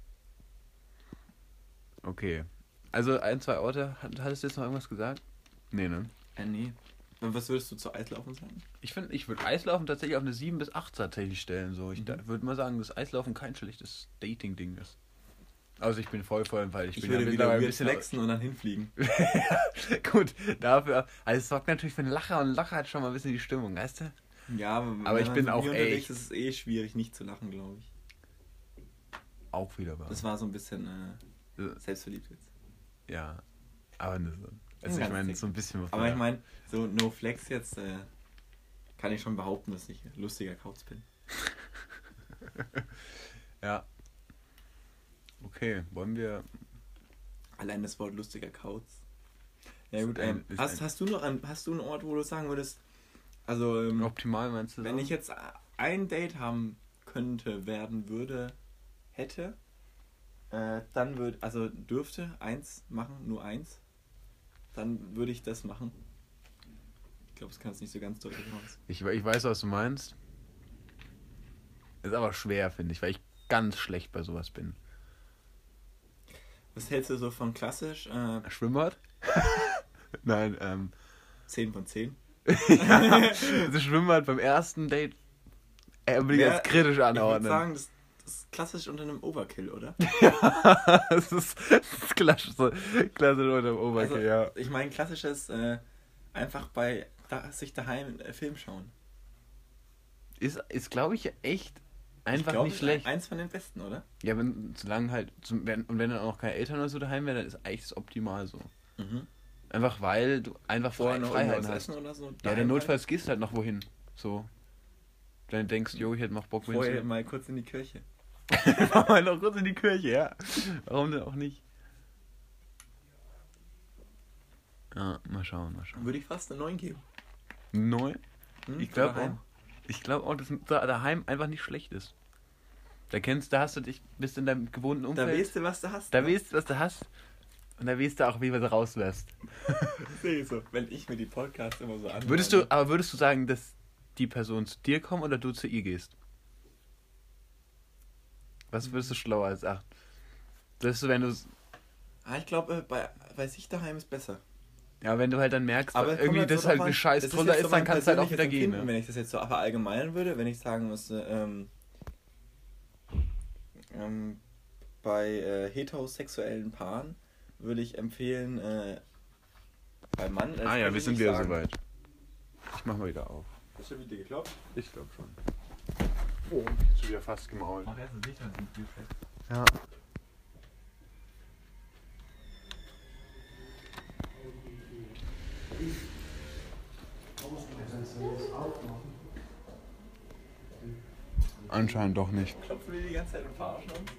Okay. Also, ein, zwei Orte, Hat- hattest du jetzt noch irgendwas gesagt? Nee, ne? Äh, nee. Was würdest du zu Eislaufen sagen? Ich finde, ich würde Eislaufen tatsächlich auf eine 7 bis 8 tatsächlich stellen. So. Ich Mhm. würde mal sagen, dass Eislaufen kein schlechtes Dating-Ding ist. Also ich bin voll voll, weil ich, Ich, bin würde ja wieder mittlerweile weird flexen und dann hinfliegen. Gut, dafür. Also es sorgt natürlich für einen Lacher und ein Lacher hat schon mal ein bisschen die Stimmung, weißt du? Ja, aber, Aber ich bin auch echt- ist es eh schwierig, nicht zu lachen, glaube ich. Auch wieder wahr. Das war so ein bisschen äh, Ja. selbstverliebt jetzt. Ja. Aber ne, so. Also Ja, ich meine, so ein bisschen was. Aber ich meine, so No Flex jetzt äh, kann ich schon behaupten, dass ich ein lustiger Kauz bin. Ja. Okay, wollen wir. Allein das Wort lustiger Kauz. Ja gut, ein- ähm, hast, hast du noch einen, hast du einen Ort, wo du sagen würdest, also ähm, Optimal meinst du? wenn sagen? ich jetzt ein Date haben könnte, werden würde, hätte, äh, dann würde, also dürfte eins machen, nur eins, dann würde ich das machen. Ich glaube, das kann es nicht so ganz deutlich raus. Ich, ich weiß, was du meinst. Ist aber schwer, finde ich, weil ich ganz schlecht bei sowas bin. Was hältst du so von klassisch? Äh, Schwimmbad? Nein, ähm. 10 von 10. ja, also Schwimmbad beim ersten Date äh, will ich Ja, jetzt kritisch Ich würde anordnen. sagen, das, das ist klassisch unter einem Overkill, oder? das ist, das ist klassisch, klassisch unter dem Oberkill, Also, ja. Ich meine, klassisches äh, einfach bei da, sich daheim äh, Film schauen. Ist, ist glaube ich, echt einfach ich glaub, nicht ist schlecht. Eins von den besten, oder? Ja, wenn, solange halt, zum, wenn, und wenn dann auch noch keine Eltern oder so daheim wären, dann ist eigentlich das optimal so. Mhm. Einfach weil du einfach Vorher noch irgendwas hast. essen oder so. Ja, der Notfalls gehst halt noch wohin. So. Dann denkst du, jo, ich hätte noch Bock, halt. Vorher wohin mal kurz in die Kirche. wir noch kurz in die Kirche, ja. Warum denn auch nicht? Ja, mal schauen, mal schauen. Würde ich fast eine 9 geben. 9? Hm, Ich glaube auch. Ich glaube auch, dass da- daheim einfach nicht schlecht ist. Da kennst, da hast du dich, bist in deinem gewohnten Da Umfeld. weißt du, was du hast. da ne? weißt du, was du hast. Und da weißt du auch, wie du raus wärst. Sehe so. Wenn ich mir die Podcasts immer so anhöre. Würdest du, aber würdest du sagen, dass die Person zu dir kommt oder du zu ihr gehst? Was würdest du schlauer als 8? Würdest du, wenn du Ah, ich glaube, bei, bei sich daheim ist besser. Ja, wenn du halt dann merkst, Aber irgendwie halt das halt eine scheiß Troller ist, so dann kannst du halt auch wieder gehen. Empfinden, Ne? Wenn ich das jetzt so verallgemeinern würde, wenn ich sagen müsste, ähm, ähm, bei äh, heterosexuellen Paaren würde ich empfehlen, äh, bei Mann. das Ah ja, wir sind wieder sagen. soweit. Ich mach mal wieder auf. Ist schon wieder geklopft? Ich glaube schon. Oh, schon wieder fast gemault. Mach erst ein Licht an, Anscheinend doch nicht. Klopfen wir die ganze Zeit und verarschen uns?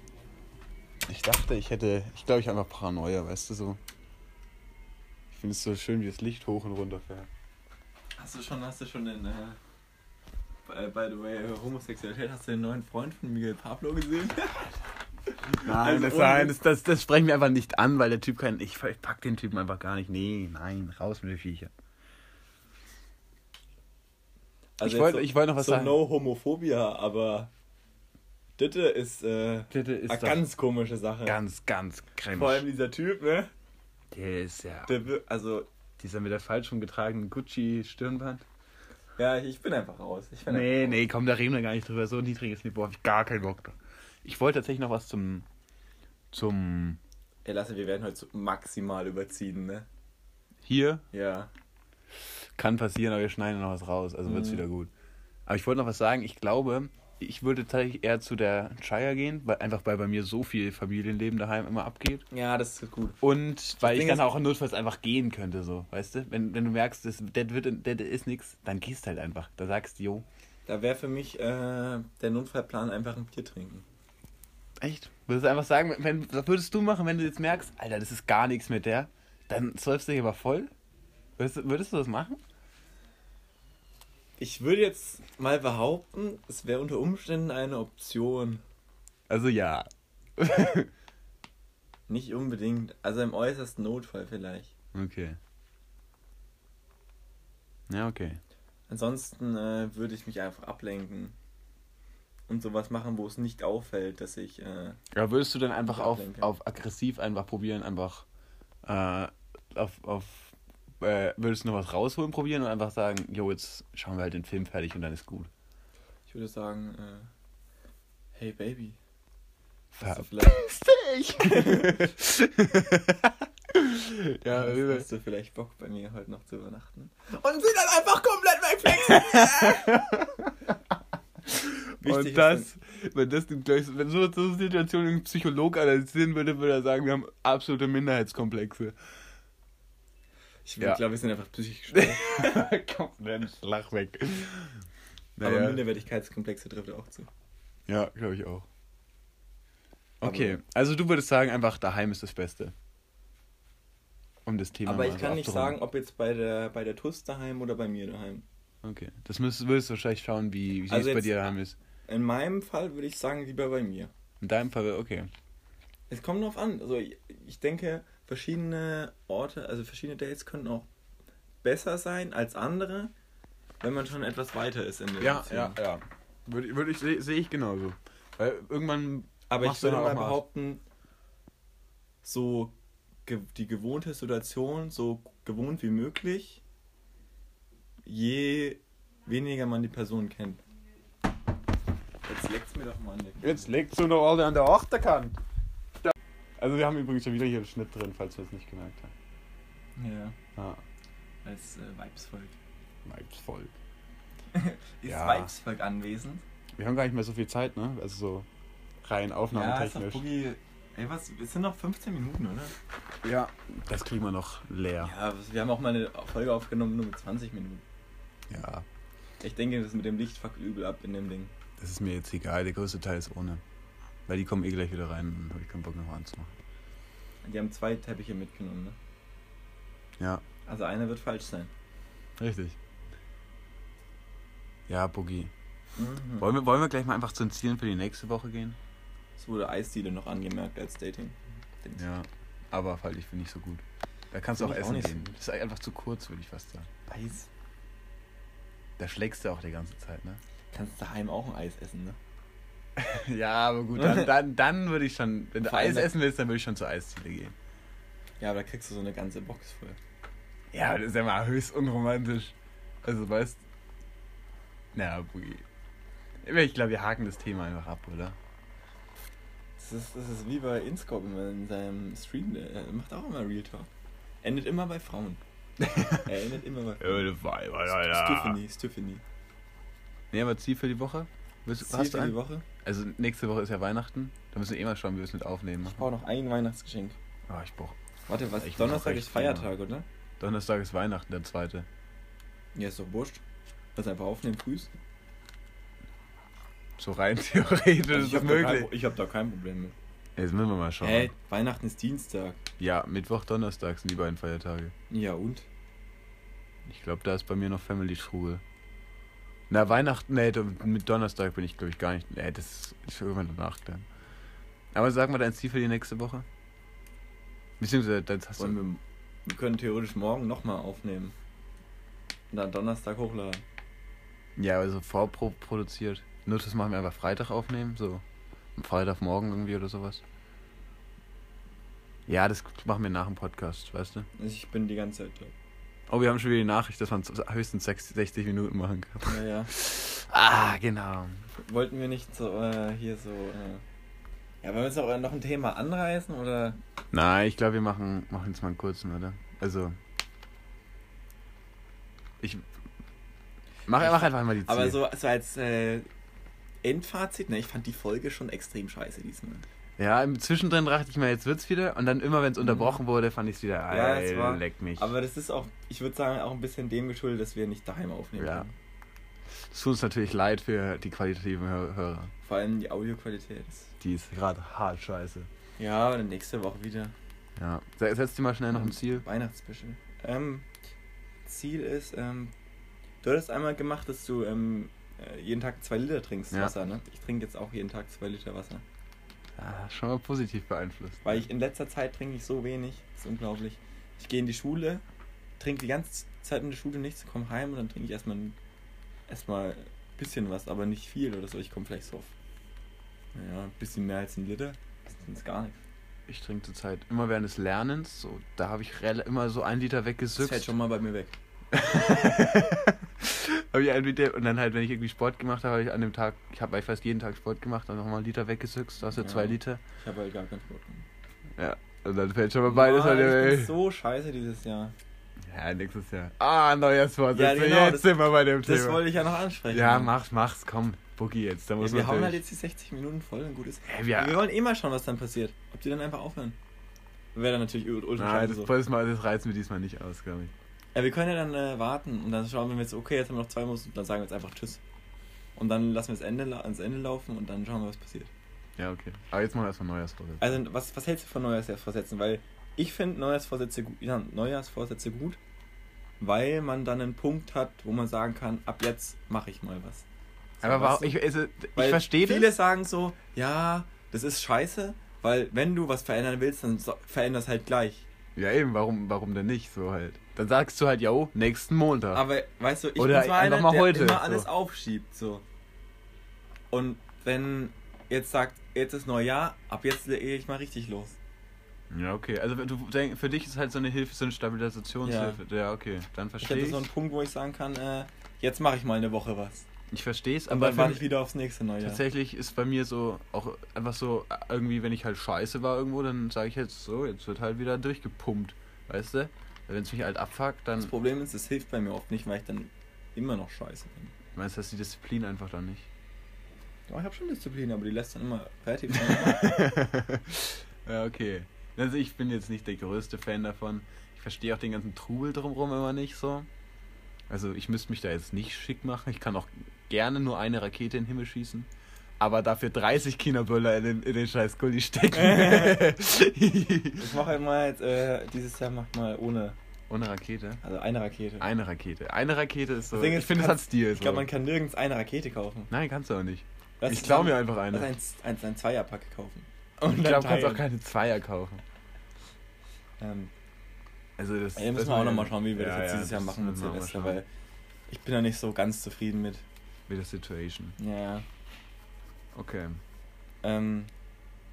Ich dachte, ich hätte. Ich glaube, ich habe einfach Paranoia, weißt du so. Ich finde es so schön, wie das Licht hoch und runter fährt. Hast du schon, hast du schon den, äh, by, by the way, Homosexualität, hast du den neuen Freund von Miguel Pablo gesehen? Nein, Also das, nein das, das, das sprechen wir einfach nicht an, weil der Typ kein. Ich, ich pack den Typen einfach gar nicht. Nee, nein, raus mit den Viecher. Also Ich wollte- so, ich wollte noch was so sagen. no Homophobia, aber Ditte ist, äh, Bitte ist eine ganz komische Sache. ganz, ganz cremig. Vor allem dieser Typ, ne? Der ist ja. Der, also, Dieser mit der falsch rumgetragenen Gucci-Stirnband. ja, ich bin einfach raus. Ich bin Nee, nee, komm, da reden wir gar nicht drüber. So ein niedriges Niveau habe ich gar keinen Bock drauf. Ich wollte tatsächlich noch was zum. zum. Ey, Lasse, wir werden heute maximal überziehen, ne? hier. Ja. Kann passieren, aber wir schneiden noch was raus, also wird's Mhm. wieder gut. Aber ich wollte noch was sagen. Ich glaube, ich würde tatsächlich eher zu der Shire gehen, weil einfach weil bei mir so viel Familienleben daheim immer abgeht. Ja, das ist gut. Und weil ich Ding dann ist- auch notfalls einfach gehen könnte, so, weißt du? Wenn, wenn du merkst, das, das, wird, das ist nix, dann gehst halt einfach. Da sagst du, jo. Da wäre für mich äh, der Notfallplan einfach ein Bier trinken. Echt? Würdest du einfach sagen, wenn, was würdest du machen, wenn du jetzt merkst, Alter, das ist gar nichts mit der, dann säufst du dich aber voll? Würdest, würdest du das machen? Ich würde jetzt mal behaupten, es wäre unter Umständen eine Option. Also ja. Nicht unbedingt. Also im äußersten Notfall vielleicht. Okay. Ja, okay. Ansonsten äh, würde ich mich einfach ablenken. Und sowas machen, wo es nicht auffällt, dass ich. Äh, Aber würdest du dann einfach auf, auf aggressiv einfach probieren, einfach äh, auf, auf äh, würdest du noch was rausholen probieren und einfach sagen, jo, jetzt schauen wir halt den Film fertig und dann ist gut. ich würde sagen, äh, hey Baby. Ver- Hast du vielleicht, ja, hast, du vielleicht Bock bei mir heute noch zu übernachten? Und sie dann einfach komplett wegflexen. Wichtig Und ist das, wenn das wenn so, so eine Situation ein Psycholog analysieren würde, würde er sagen, wir haben absolute Minderheitskomplexe. Ich Ja. glaube, wir sind einfach psychisch. Komm, dann lach weg. Aber Naja. Minderwertigkeitskomplexe trifft auch zu. Ja, glaube ich auch. Aber- Okay, also du würdest sagen, einfach daheim ist das Beste. Um das Thema Aber ich kann nicht sagen, ob jetzt bei der, bei der TUS daheim oder bei mir daheim. Okay, das müsst, würdest du wahrscheinlich schauen, wie, wie Also es bei dir daheim ist. In meinem Fall würde ich sagen, lieber bei mir. In deinem Fall, okay. Es kommt drauf an. Also ich, ich denke, verschiedene Orte, also verschiedene Dates können auch besser sein als andere, wenn man schon etwas weiter ist in der Beziehung. ja. Würde, würde ich, sehe seh ich genauso. Weil irgendwann Aber ich würde mal behaupten, so ge die gewohnte Situation so gewohnt wie möglich, je weniger man die Person kennt. Jetzt leckt's mir doch mal an der Jetzt legst du noch alle an der Achterkant. Also wir haben übrigens schon wieder hier einen Schnitt drin, falls wir es nicht gemerkt haben. Ja, Ja, als äh, Weibsvolk. Weibsvolk. Ist Ja. Weibsvolk anwesend? Wir haben gar nicht mehr so viel Zeit, ne? Also so rein Ja, ist aufnahmetechnisch. Ey, was? Es sind noch 15 Minuten, oder? Ja, das kriegen wir noch leer. Ja, wir haben auch mal eine Folge aufgenommen, nur mit 20 Minuten. Ja, Ich denke, das mit dem Licht fuckt übel ab in dem Ding. das ist mir jetzt egal. Der größte Teil ist ohne. Weil die kommen eh gleich wieder rein und habe ich keinen Bock noch anzumachen. Die haben zwei Teppiche mitgenommen, ne? Ja, Also einer wird falsch sein. Richtig. Ja, Boogie. Mhm. Wollen, wir, wollen wir gleich mal einfach zu den Zielen für die nächste Woche gehen? Es wurde Eisdiele noch angemerkt als Dating. Ja, aber halt ich finde nicht so gut. Da kannst du auch essen auch gehen. So das ist einfach zu kurz, würde ich fast sagen. Eis? Da schlägst du auch die ganze Zeit, ne? Kannst daheim auch ein Eis essen, ne? Ja, aber gut, dann, dann, dann würde ich schon, wenn du Eis essen willst, dann würde ich schon zur Eisziele gehen. Ja, aber da kriegst du so eine ganze Box voll. Ja, das ist ja mal höchst unromantisch. Also, weißt Na, Boogie. Ich glaube, wir haken das Thema einfach ab, oder? Das ist, das ist wie bei Inscope in seinem Stream, der macht auch immer Real Talk. Endet immer bei Frauen. er endet immer bei Frauen. Stephanie, Stephanie. Nee, aber Ziel für die Woche? Willst, hast für die Woche? Also nächste Woche ist ja Weihnachten. Da müssen wir eh mal schauen, wie wir es mit aufnehmen. Ich brauche noch ein Weihnachtsgeschenk. Oh, ich brauche. Warte, was? Ich Donnerstag ist Feiertag, Thema. oder? Donnerstag ist Weihnachten, der zweite. Ja, ist doch wurscht. Lass einfach aufnehmen, frühs. So rein theoretisch also ist es möglich. Kein, ich habe da kein Problem mit. Jetzt müssen wir mal schauen. Hä? Weihnachten ist Dienstag. Ja, Mittwoch, Donnerstag sind die beiden Feiertage. Ja, und? Ich glaube, da ist bei mir noch Family Strugel. Na, Weihnachten, nee, mit Donnerstag bin ich, glaube ich, gar nicht. Nee, das ist irgendwann danach dann. Aber sag mal dein Ziel für die nächste Woche. Beziehungsweise, das hast Wollen du. Wir, wir können theoretisch morgen nochmal aufnehmen. Und dann Donnerstag hochladen. Ja, also vorproduziert. Nur das machen wir einfach Freitag aufnehmen, so. Am Freitagmorgen irgendwie oder sowas. Ja, das machen wir nach dem Podcast, weißt du? Ich bin die ganze Zeit da. Oh, wir haben schon wieder die Nachricht, dass man höchstens 60 Minuten machen kann. Ja, ja. ah, genau. Wollten wir nicht so äh, hier so. Äh ja, wollen wir jetzt auch noch ein Thema anreißen oder? Nein, ich glaube, wir machen, machen jetzt mal einen kurzen, oder? Also. Ich. Mach, mach einfach mal die Ziele. Aber so, so als äh, Endfazit, ne, ich fand die Folge schon extrem scheiße diesmal. Ja, im Zwischendrin dachte ich mir, jetzt wird's wieder. Und dann immer, wenn es mhm. unterbrochen wurde, fand ich es wieder, ja, ey, war, leck mich. Aber das ist auch, ich würde sagen, auch ein bisschen dem geschuldet, dass wir nicht daheim aufnehmen ja. können. Es tut uns natürlich leid für die qualitativen Hörer. Vor allem die Audioqualität. Die ist gerade hart scheiße. Ja, aber nächste Woche wieder. Ja. Setz dir mal schnell noch ein Ziel. Weihnachtsspecial. Ähm, Ziel ist, ähm, du hattest einmal gemacht, dass du ähm, äh, jeden Tag zwei Liter trinkst ja. Wasser, ne? Ich trinke jetzt auch jeden Tag zwei Liter Wasser. Ja, schon mal positiv beeinflusst. Weil ich in letzter Zeit trinke ich so wenig. Das ist unglaublich. Ich gehe in die Schule, trinke die ganze Zeit in der Schule nichts, komme heim und dann trinke ich erstmal ein, erstmal ein bisschen was, aber nicht viel oder so. Ich komme vielleicht so auf ja, ein bisschen mehr als ein Liter. Das ist gar nichts. Ich trinke zurzeit immer während des Lernens, so, da habe ich immer so ein Liter weggesückt. Das fällt schon mal bei mir weg. habe ich ein Liter und dann halt, wenn ich irgendwie Sport gemacht habe, habe ich an dem Tag, ich habe fast jeden Tag Sport gemacht, dann nochmal einen Liter weggesückt, da hast du ja, zwei Liter. Ich habe halt gar keinen Sport gemacht. Ja, und dann fällt schon mal beides halt weg. Ich so scheiße dieses Jahr. Ja, nächstes Jahr. Ah, Neujahrsvorsitz. Ja, genau, jetzt das, sind wir bei dem Thema. Das wollte ich ja noch ansprechen. Ja, mach's, mach's, komm. Boogie jetzt. Da muss ja, wir hauen halt jetzt die 60 Minuten voll, ein gutes. Ja, wir, wir wollen eh mal schauen, was dann passiert. Ob die dann einfach aufhören. Wäre dann natürlich ultra Nein, das, so. das, mal, das reizen wir diesmal nicht aus, glaube ich. Ja, wir können ja dann äh, warten und dann schauen wir jetzt, okay, jetzt haben wir noch zwei Monate und dann sagen wir jetzt einfach Tschüss. Und dann lassen wir das Ende, ans Ende laufen und dann schauen wir, was passiert. Ja, okay. Aber jetzt machen wir erstmal Neujahrsvorsätze. Also, was, was hältst du von Neujahrsvorsätzen? Weil ich finde Neujahrsvorsätze, ja, Neujahrsvorsätze gut, weil man dann einen Punkt hat, wo man sagen kann, ab jetzt mache ich mal was. So, aber warum, ich, also, ich verstehe das. Viele sagen so, ja, das ist scheiße, weil wenn du was verändern willst, dann veränder es halt gleich. Ja eben, warum, warum denn nicht so halt? Dann sagst du halt, yo, nächsten Montag. Aber weißt du, ich Oder bin zwar einer, mal der heute, immer alles so. aufschiebt, so. Und wenn jetzt sagt, jetzt ist Neujahr, ab jetzt gehe ich mal richtig los. Ja, okay. Also du denk, für dich ist halt so eine Hilfe, so eine Stabilisationshilfe. Ja, ja okay. Dann verstehe ich. Ich hätte so einen Punkt, wo ich sagen kann, äh, jetzt mache ich mal eine Woche was. Ich verstehe es, aber. dann warte ich wieder aufs nächste Neujahr. Tatsächlich ist bei mir so, auch einfach so, irgendwie, wenn ich halt scheiße war irgendwo, dann sage ich jetzt so, jetzt wird halt wieder durchgepumpt. Weißt du? Wenn es mich halt abfuckt, dann. Das Problem ist, es hilft bei mir oft nicht, weil ich dann immer noch scheiße bin. Du meinst, dass die Disziplin einfach dann nicht? Ja, ich habe schon Disziplin, aber die lässt dann immer relativ Ja, okay. Also ich bin jetzt nicht der größte Fan davon. Ich verstehe auch den ganzen Trubel drumherum immer nicht so. Also ich müsste mich da jetzt nicht schick machen. Ich kann auch gerne nur eine Rakete in den Himmel schießen. Aber dafür 30 Kinoböller in den, in den scheiß Gully stecken. ich mache halt mal jetzt, äh, dieses Jahr macht mal ohne Ohne Rakete? Also eine Rakete. Eine Rakete. Eine Rakete ist so. Das Ding ich ist, finde, es hat Stil. Ich glaube, man kann nirgends eine Rakete kaufen. Nein, kannst du auch nicht. Lass ich klaue mir einfach eine. Ein, ein, ein Zweierpack kaufen. ich dann glaube, du kannst auch keine Zweier kaufen. Ähm, Also das, ja, hier das müssen wir auch mal- nochmal schauen, wie wir Ja, das jetzt ja, dieses Jahr das machen mit müssen Silvester, weil ich bin da nicht so ganz zufrieden mit. Mit der Situation. Ja. Okay. Ähm,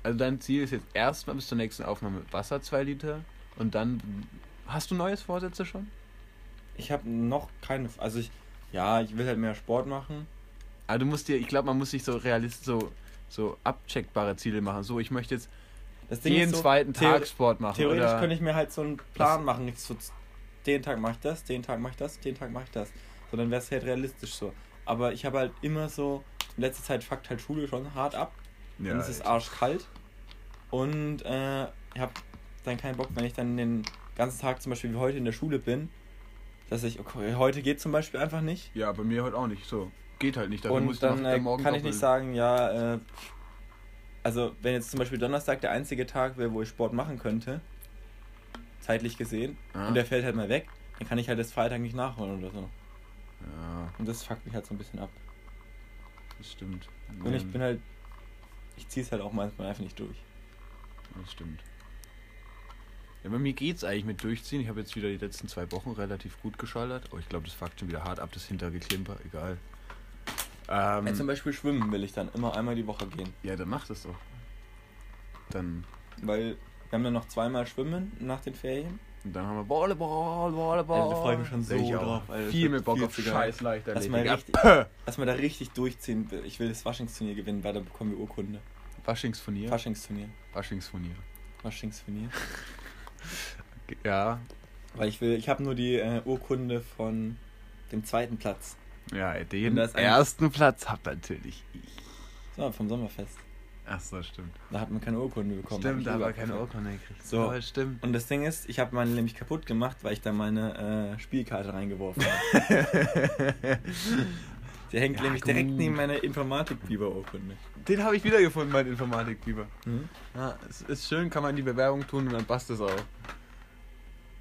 Also dein Ziel ist jetzt erstmal bis zur nächsten Aufnahme Wasser 2 Liter und dann hast du neues Vorsätze schon? ich habe noch keine. Also ich. Ja, ich will halt mehr Sport machen. Aber Ah, du musst dir, ich glaube, man muss sich so realist, so, so abcheckbare Ziele machen. So, ich möchte jetzt jeden so, zweiten Tag Sport machen. Theoretisch könnte ich mir halt so einen Plan machen. So, den Tag mache ich das, den Tag mache ich das, den Tag mache ich das. So, dann wäre es halt realistisch so. Aber ich habe halt immer so, in letzter Zeit fuckt halt Schule schon hart ab. ja, und es ist arschkalt. Und äh, ich habe dann keinen Bock, wenn ich dann den ganzen Tag zum Beispiel wie heute in der Schule bin, dass ich, okay, heute geht zum Beispiel einfach nicht. ja, bei mir heute auch nicht. So, geht halt nicht. Dafür muss und dann äh, Morgen kann ich nicht sagen, ja, äh, also wenn jetzt zum Beispiel Donnerstag der einzige Tag wäre, wo ich Sport machen könnte, zeitlich gesehen, Ja. und der fällt halt mal weg, dann kann ich halt das Freitag nicht nachholen oder so. Ja, Und das fuckt mich halt so ein bisschen ab. das stimmt. Und ich bin halt, ich ziehe es halt auch manchmal einfach nicht durch. Das stimmt. Ja, bei mir geht's eigentlich mit Durchziehen. Ich habe jetzt wieder die letzten zwei Wochen relativ gut geschallert. Oh, ich glaube, das fuckt schon wieder hart ab, das Hintergeklimper. Egal. Ähm, Ja, zum Beispiel schwimmen will ich dann immer einmal die Woche gehen. ja, dann mach das doch. Dann, Weil wir haben dann noch zweimal Schwimmen nach den Ferien. und dann haben wir Volleyball, Volleyball. Alter, da freu ich mich schon so Ich drauf, Alter. Viel mehr Bock auf scheiß leichter Lass mal, richtig, lass mal da richtig durchziehen. Ich will das Faschingsturnier gewinnen, weil da bekommen wir Urkunde. Faschingsturnier. Faschingsturnier. Faschingsturnier. Faschingsturnier. Ja. Weil ich will, ich habe nur die äh, Urkunde von dem zweiten Platz. Ja, den ersten Platz hab natürlich ich. So, vom Sommerfest. Ach so, stimmt. Da hat man keine Urkunde bekommen. stimmt, aber lieber keine. Urkunde gekriegt. So. Aber stimmt. Und das Ding ist, ich habe meine nämlich kaputt gemacht, weil ich da meine äh, Spielkarte reingeworfen habe. Die hängt Ja, nämlich direkt gut. neben meiner Informatik-Biber-Urkunde. Den habe ich wiedergefunden, mein Informatikfieber. Hm? Ja, es ist schön, kann man die Bewerbung tun und dann passt es auch.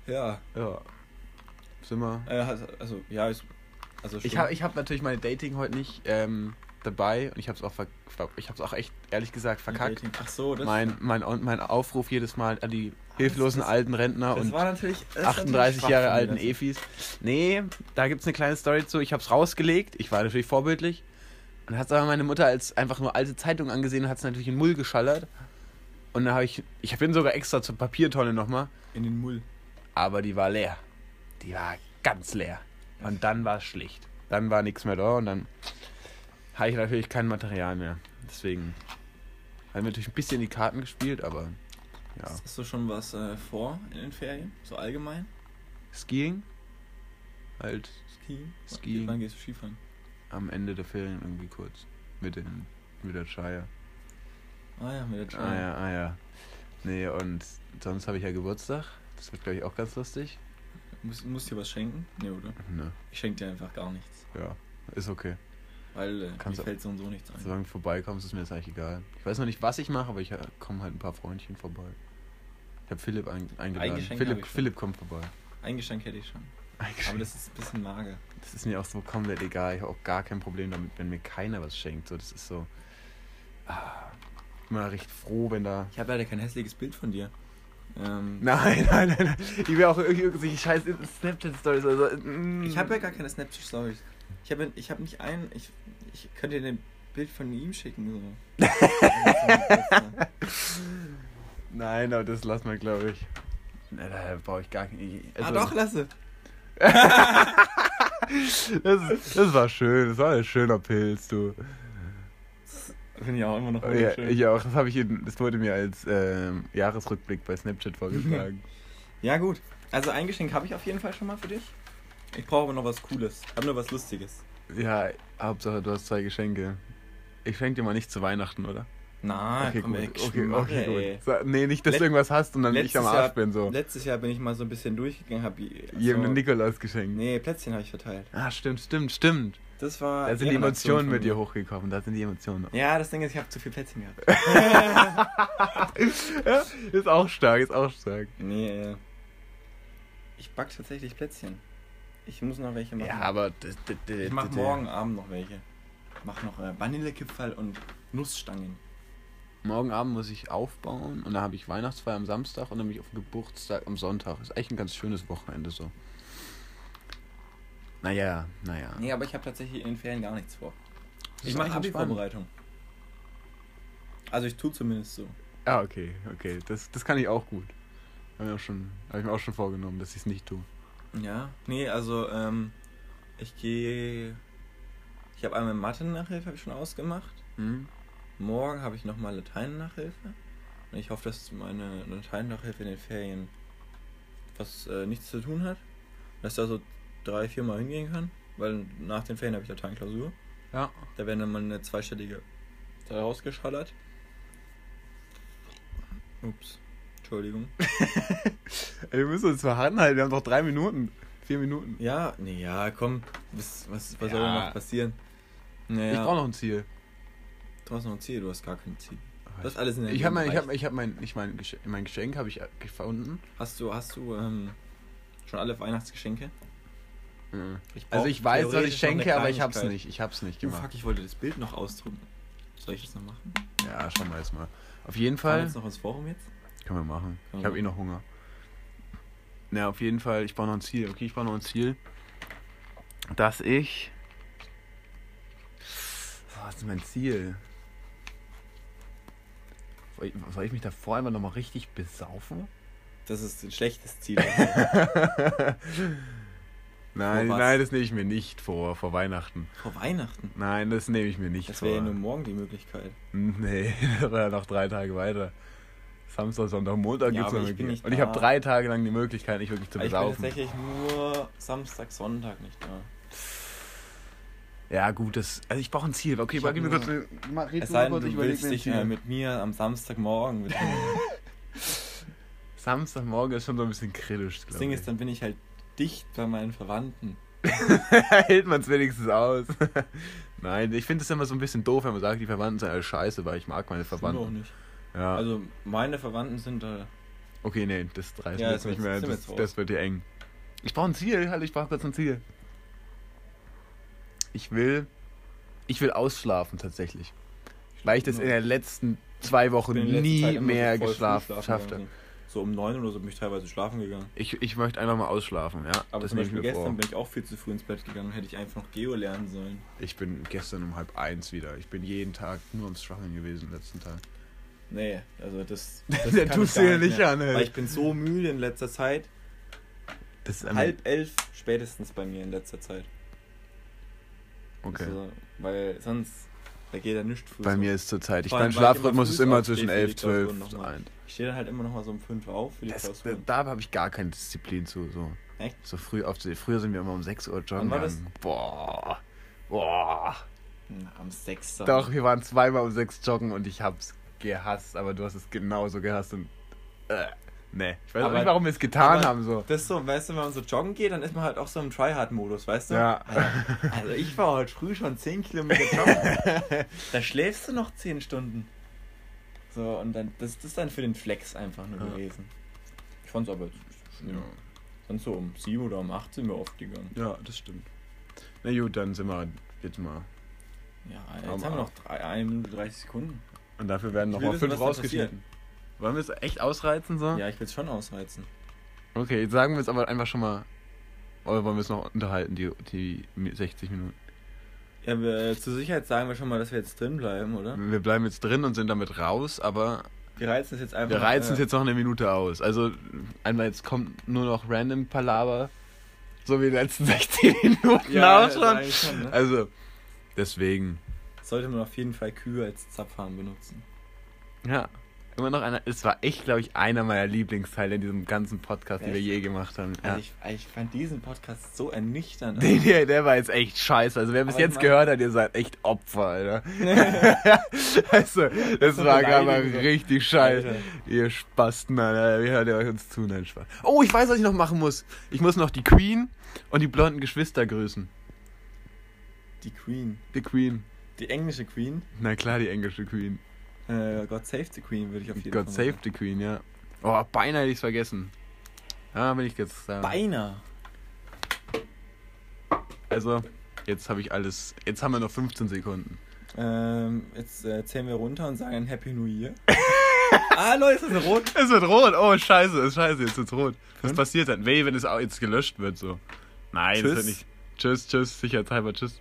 Ja. Ja. Sind wir. Äh, also, ja, ist, also Ich habe ich hab natürlich meine Dating heute nicht ähm, dabei und ich habe es auch, ich hab's auch echt ehrlich gesagt verkackt. Dating. Ach so, das, Mein, mein, mein Aufruf jedes Mal an die hilflosen das- alten Rentner und war natürlich. das ist 38 natürlich schwach Jahre alten Efis. Nee, da gibt es eine kleine Story zu. Ich habe es rausgelegt. Ich war natürlich vorbildlich. Und dann hat aber meine Mutter als einfach nur alte Zeitung angesehen und hat es natürlich in Mull geschallert. Und dann habe ich, ich bin sogar extra zur Papiertonne nochmal, In den Mull. Aber die war leer. Die war ganz leer. Und dann war es schlicht. Dann war nichts mehr da und dann habe ich natürlich kein Material mehr. Deswegen haben wir natürlich ein bisschen die Karten gespielt, aber ja. Hast du schon was äh, vor in den Ferien? So allgemein? Skiing? Halt Skiing? Skiing. Wann gehst du Skifahren? am Ende der Ferien irgendwie kurz. Mit, den, mit der Shire. Ah ja, mit der Ah ja, ah ja. Nee, und sonst habe ich ja Geburtstag. Das wird, glaube ich, auch ganz lustig. Muss, musst dir was schenken? Nee, oder? Ne, Ich schenke dir einfach gar nichts. ja, ist okay. Weil äh, Kannst mir du- fällt so und so nichts ein. Solange du vorbeikommst, ist mir das eigentlich egal. Ich weiß noch nicht, was ich mache, aber ich äh, komme halt ein paar Freundchen vorbei. Ich habe Philipp ein, eingeladen. Hab Philipp, ich. Philipp kommt vorbei. Ein Geschenk hätte ich schon. Ein Aber das ist ein bisschen mager. Das ist mir auch so komplett egal. Ich habe auch gar kein Problem damit, wenn mir keiner was schenkt. So, das ist so. Ah, immer recht froh, wenn da. Ich habe leider kein hässliches Bild von dir. Ähm, Nein, nein, nein, nein. Ich will auch irgendwie irgendwelche scheiß Snapchat-Stories. Also, mm. Ich habe ja gar keine Snapchat-Stories. Ich habe ich hab nicht einen. Ich, ich könnte dir ein Bild von ihm schicken. So. Nein, aber das lassen wir, glaube ich. Na, da brauche ich gar nicht. ah, doch, lasse. Das, das war schön. Das war ein schöner Pilz, du. Finde ich auch immer noch Ja, wunderschön. ich auch. Das, habe ich das wurde mir als ähm, Jahresrückblick bei Snapchat vorgeschlagen. Ja, gut. Also ein Geschenk habe ich auf jeden Fall schon mal für dich. Ich brauche aber noch was Cooles. Ich habe nur was Lustiges. ja, Hauptsache, du hast zwei Geschenke. Ich schenke dir mal nicht zu Weihnachten, oder? Na, okay, komm, gut. Okay, okay, ey. gut. Sa- Nee, nicht, dass Let- du irgendwas hast und dann ich am Arsch Jahr- bin, so. Letztes Jahr bin ich mal so ein bisschen durchgegangen, habe Jedem einen Nikolaus geschenkt. Nee, Plätzchen habe ich verteilt. Ah, stimmt, stimmt, stimmt. Das war. Da sind die Emotionen mit dir hochgekommen. Da sind die Emotionen. Ja, das Ding ist, ich habe zu viel Plätzchen gehabt. ja, ist auch stark, ist auch stark. nee, äh. Ich back tatsächlich Plätzchen. Ich muss noch welche machen. Ja, aber. Ich mach morgen Abend noch welche. Mach noch äh, Vanillekipferl und Nussstangen. Morgen Abend muss ich aufbauen und dann habe ich Weihnachtsfeier am Samstag und dann bin ich auf Geburtstag am Sonntag. Ist echt ein ganz schönes Wochenende so. Naja, naja. Nee, aber ich habe tatsächlich in den Ferien gar nichts vor. Ich mache Abi-Vorbereitung. Also ich tue zumindest so. Ah, okay, okay. Das, das kann ich auch gut. Habe ich, hab ich mir auch schon vorgenommen, dass ich es nicht tue. Ja, nee, also ähm, ich gehe. Ich habe einmal Mathe-Nachhilfe ich schon ausgemacht. Mhm. Morgen habe ich nochmal Latein-Nachhilfe. Und ich hoffe, dass meine Latein-Nachhilfe in den Ferien was äh, nichts zu tun hat. Dass da so drei, vier Mal hingehen kann. Weil nach den Ferien habe ich Latein-Klausur. Ja. Da werden dann mal eine zweistellige rausgeschallert. Ups. Entschuldigung. wir müssen uns mal halten, wir haben doch drei Minuten. Vier Minuten. Ja, nee, ja, komm. Was, was, was ja. soll noch passieren? Naja. Ich brauche noch ein Ziel. Du hast noch ein Ziel, du hast gar kein Ziel. Du hast alles in der Ich habe mein, ich hab, ich hab mein, ich mein, mein Geschenk habe ich gefunden. Hast du, hast du ähm, schon alle Weihnachtsgeschenke? Mhm. Ich also ich weiß, was ich schenke, aber ich hab's nicht. Ich hab's nicht gemacht. Oh, fuck, ich wollte das Bild noch ausdrucken. Soll ich das noch machen? Ja, schauen wir jetzt mal. Auf jeden Fall. Jetzt noch ins Forum jetzt? Können wir machen. Können ich habe eh noch Hunger. Na, auf jeden Fall, ich brauche noch ein Ziel. Okay, ich brauche noch ein Ziel, dass ich. Was ist mein Ziel? Soll ich mich davor einfach nochmal richtig besaufen? Das ist ein schlechtes Ziel. nein, nein, das nehme ich mir nicht vor, vor Weihnachten. Vor Weihnachten? Nein, das nehme ich mir nicht das vor. Das wäre ja nur morgen die Möglichkeit. Nee, das wäre noch drei Tage weiter. Samstag, Sonntag, Montag ja, gibt es noch Und ich habe drei Tage lang die Möglichkeit, nicht wirklich zu besaufen. Ich bin tatsächlich nur Samstag, Sonntag nicht da. Ja, gut, das, also ich brauche ein Ziel. Okay, warte mir kurz. Mal, red es sei denn, du willst dich äh, mit mir am Samstagmorgen mit Samstagmorgen ist schon so ein bisschen kritisch, Das Ding ist, dann bin ich halt dicht bei meinen Verwandten. Hält man es wenigstens aus. Nein, ich finde es immer so ein bisschen doof, wenn man sagt, die Verwandten sind alles scheiße, weil ich mag meine Verwandten. Ich auch nicht. Ja. Also meine Verwandten sind da. Okay, nee, das reicht ja, jetzt nicht mehr. Das, das, wird dir eng. Ich brauche ein Ziel, halt, ich brauche kurz ein Ziel. Ich will. Ich will ausschlafen tatsächlich. Weil ich das in den letzten zwei Wochen nie mehr geschlafen schaffte. So um neun oder so bin ich teilweise schlafen gegangen. Ich, ich möchte einfach mal ausschlafen, ja. Aber das zum Beispiel gestern vor. bin ich auch viel zu früh ins Bett gegangen, hätte ich einfach noch Geo lernen sollen. Ich bin gestern um halb eins wieder. Ich bin jeden Tag nur ums Stracheln gewesen, letzten Tag. Nee, also das. das Der tust du ja nicht an, ey. Weil ich bin so müde in letzter Zeit. Das ist halb elf spätestens bei mir in letzter Zeit. Okay. Also, weil sonst, da geht ja nichts früh. Bei mir ist zur Zeit. Ich mein Schlafrhythmus ist immer zwischen elf, zwölf und eins. Ich stehe dann halt immer noch mal so um fünf auf für die das, Da habe ich gar keine Disziplin zu. So. Echt? So früh auf. Früher sind wir immer um 6 Uhr joggen. Wann war das? Boah. Boah. Na, am 6. Doch, wir waren zweimal um 6 joggen und ich hab's gehasst, aber du hast es genauso gehasst und. Äh, nee. Ich weiß aber, nicht, warum wir es getan haben. So. Das ist so, weißt du, wenn man so joggen geht, dann ist man halt auch so im Tryhard-Modus, weißt du? Ja. Also, ich war heute früh schon 10 Kilometer joggen. da schläfst du noch 10 Stunden. So, und dann, das, das ist dann für den Flex einfach nur ja. gewesen. Ich fand's aber. Ja. Sonst so um 7 oder um 8 sind wir oft gegangen. Ja, das stimmt. Na gut, dann sind wir jetzt mal. Ja, jetzt haben wir noch 1 Minute 30 Sekunden. Und dafür werden nochmal fünf rausgeschnitten. Wollen wir es echt ausreizen so? Ja, ich will es schon ausreizen. Okay, jetzt sagen wir es aber einfach schon mal. Oder wollen wir es noch unterhalten, die, die 60 Minuten? Ja, wir, zur Sicherheit sagen wir schon mal, dass wir jetzt drin bleiben, oder? Wir bleiben jetzt drin und sind damit raus, aber. Wir reizen es jetzt einfach. Wir reizen es äh, jetzt noch eine Minute aus. Also, einmal jetzt kommt nur noch random Palaver. So wie die letzten 16 Minuten ja, auch schon. schon ne? Also, deswegen sollte man auf jeden Fall Kühe als Zapfhahn benutzen. Ja. Immer noch einer, es war echt, glaube ich, einer meiner Lieblingsteile in diesem ganzen Podcast, echt? den wir je gemacht haben. Also ich, ich, fand diesen Podcast so ernüchternd. Der, der, der war jetzt echt scheiße. Also wer bis jetzt gehört hat, ihr seid echt Opfer, Alter. also, das, war gerade richtig scheiße. Alter. Ihr Spasten, Alter. Wie hört ihr euch uns zu? Nein, Spaß. Oh, ich weiß, was ich noch machen muss. Ich muss noch die Queen und die blonden Geschwister grüßen. Die Queen? Die Queen. Die englische Queen? Na klar, die englische Queen. Äh, God Save the Queen würde ich auf jeden God Fall God Save the Queen, ja. Oh, beinahe hätte ich es vergessen. Ja, bin ich jetzt. Äh, Beinahe. Also, jetzt habe ich alles. Jetzt haben wir noch 15 Sekunden. Ähm, jetzt äh, zählen wir runter und sagen Happy New Year. ah, Leute, es ist rot. Es wird rot. Oh, scheiße, ist scheiße, jetzt wird's rot. Was passiert dann? Weh, wenn es auch jetzt gelöscht wird, so. Nein, Tschüss. das wird nicht. Tschüss, tschüss, sicherheitshalber, tschüss.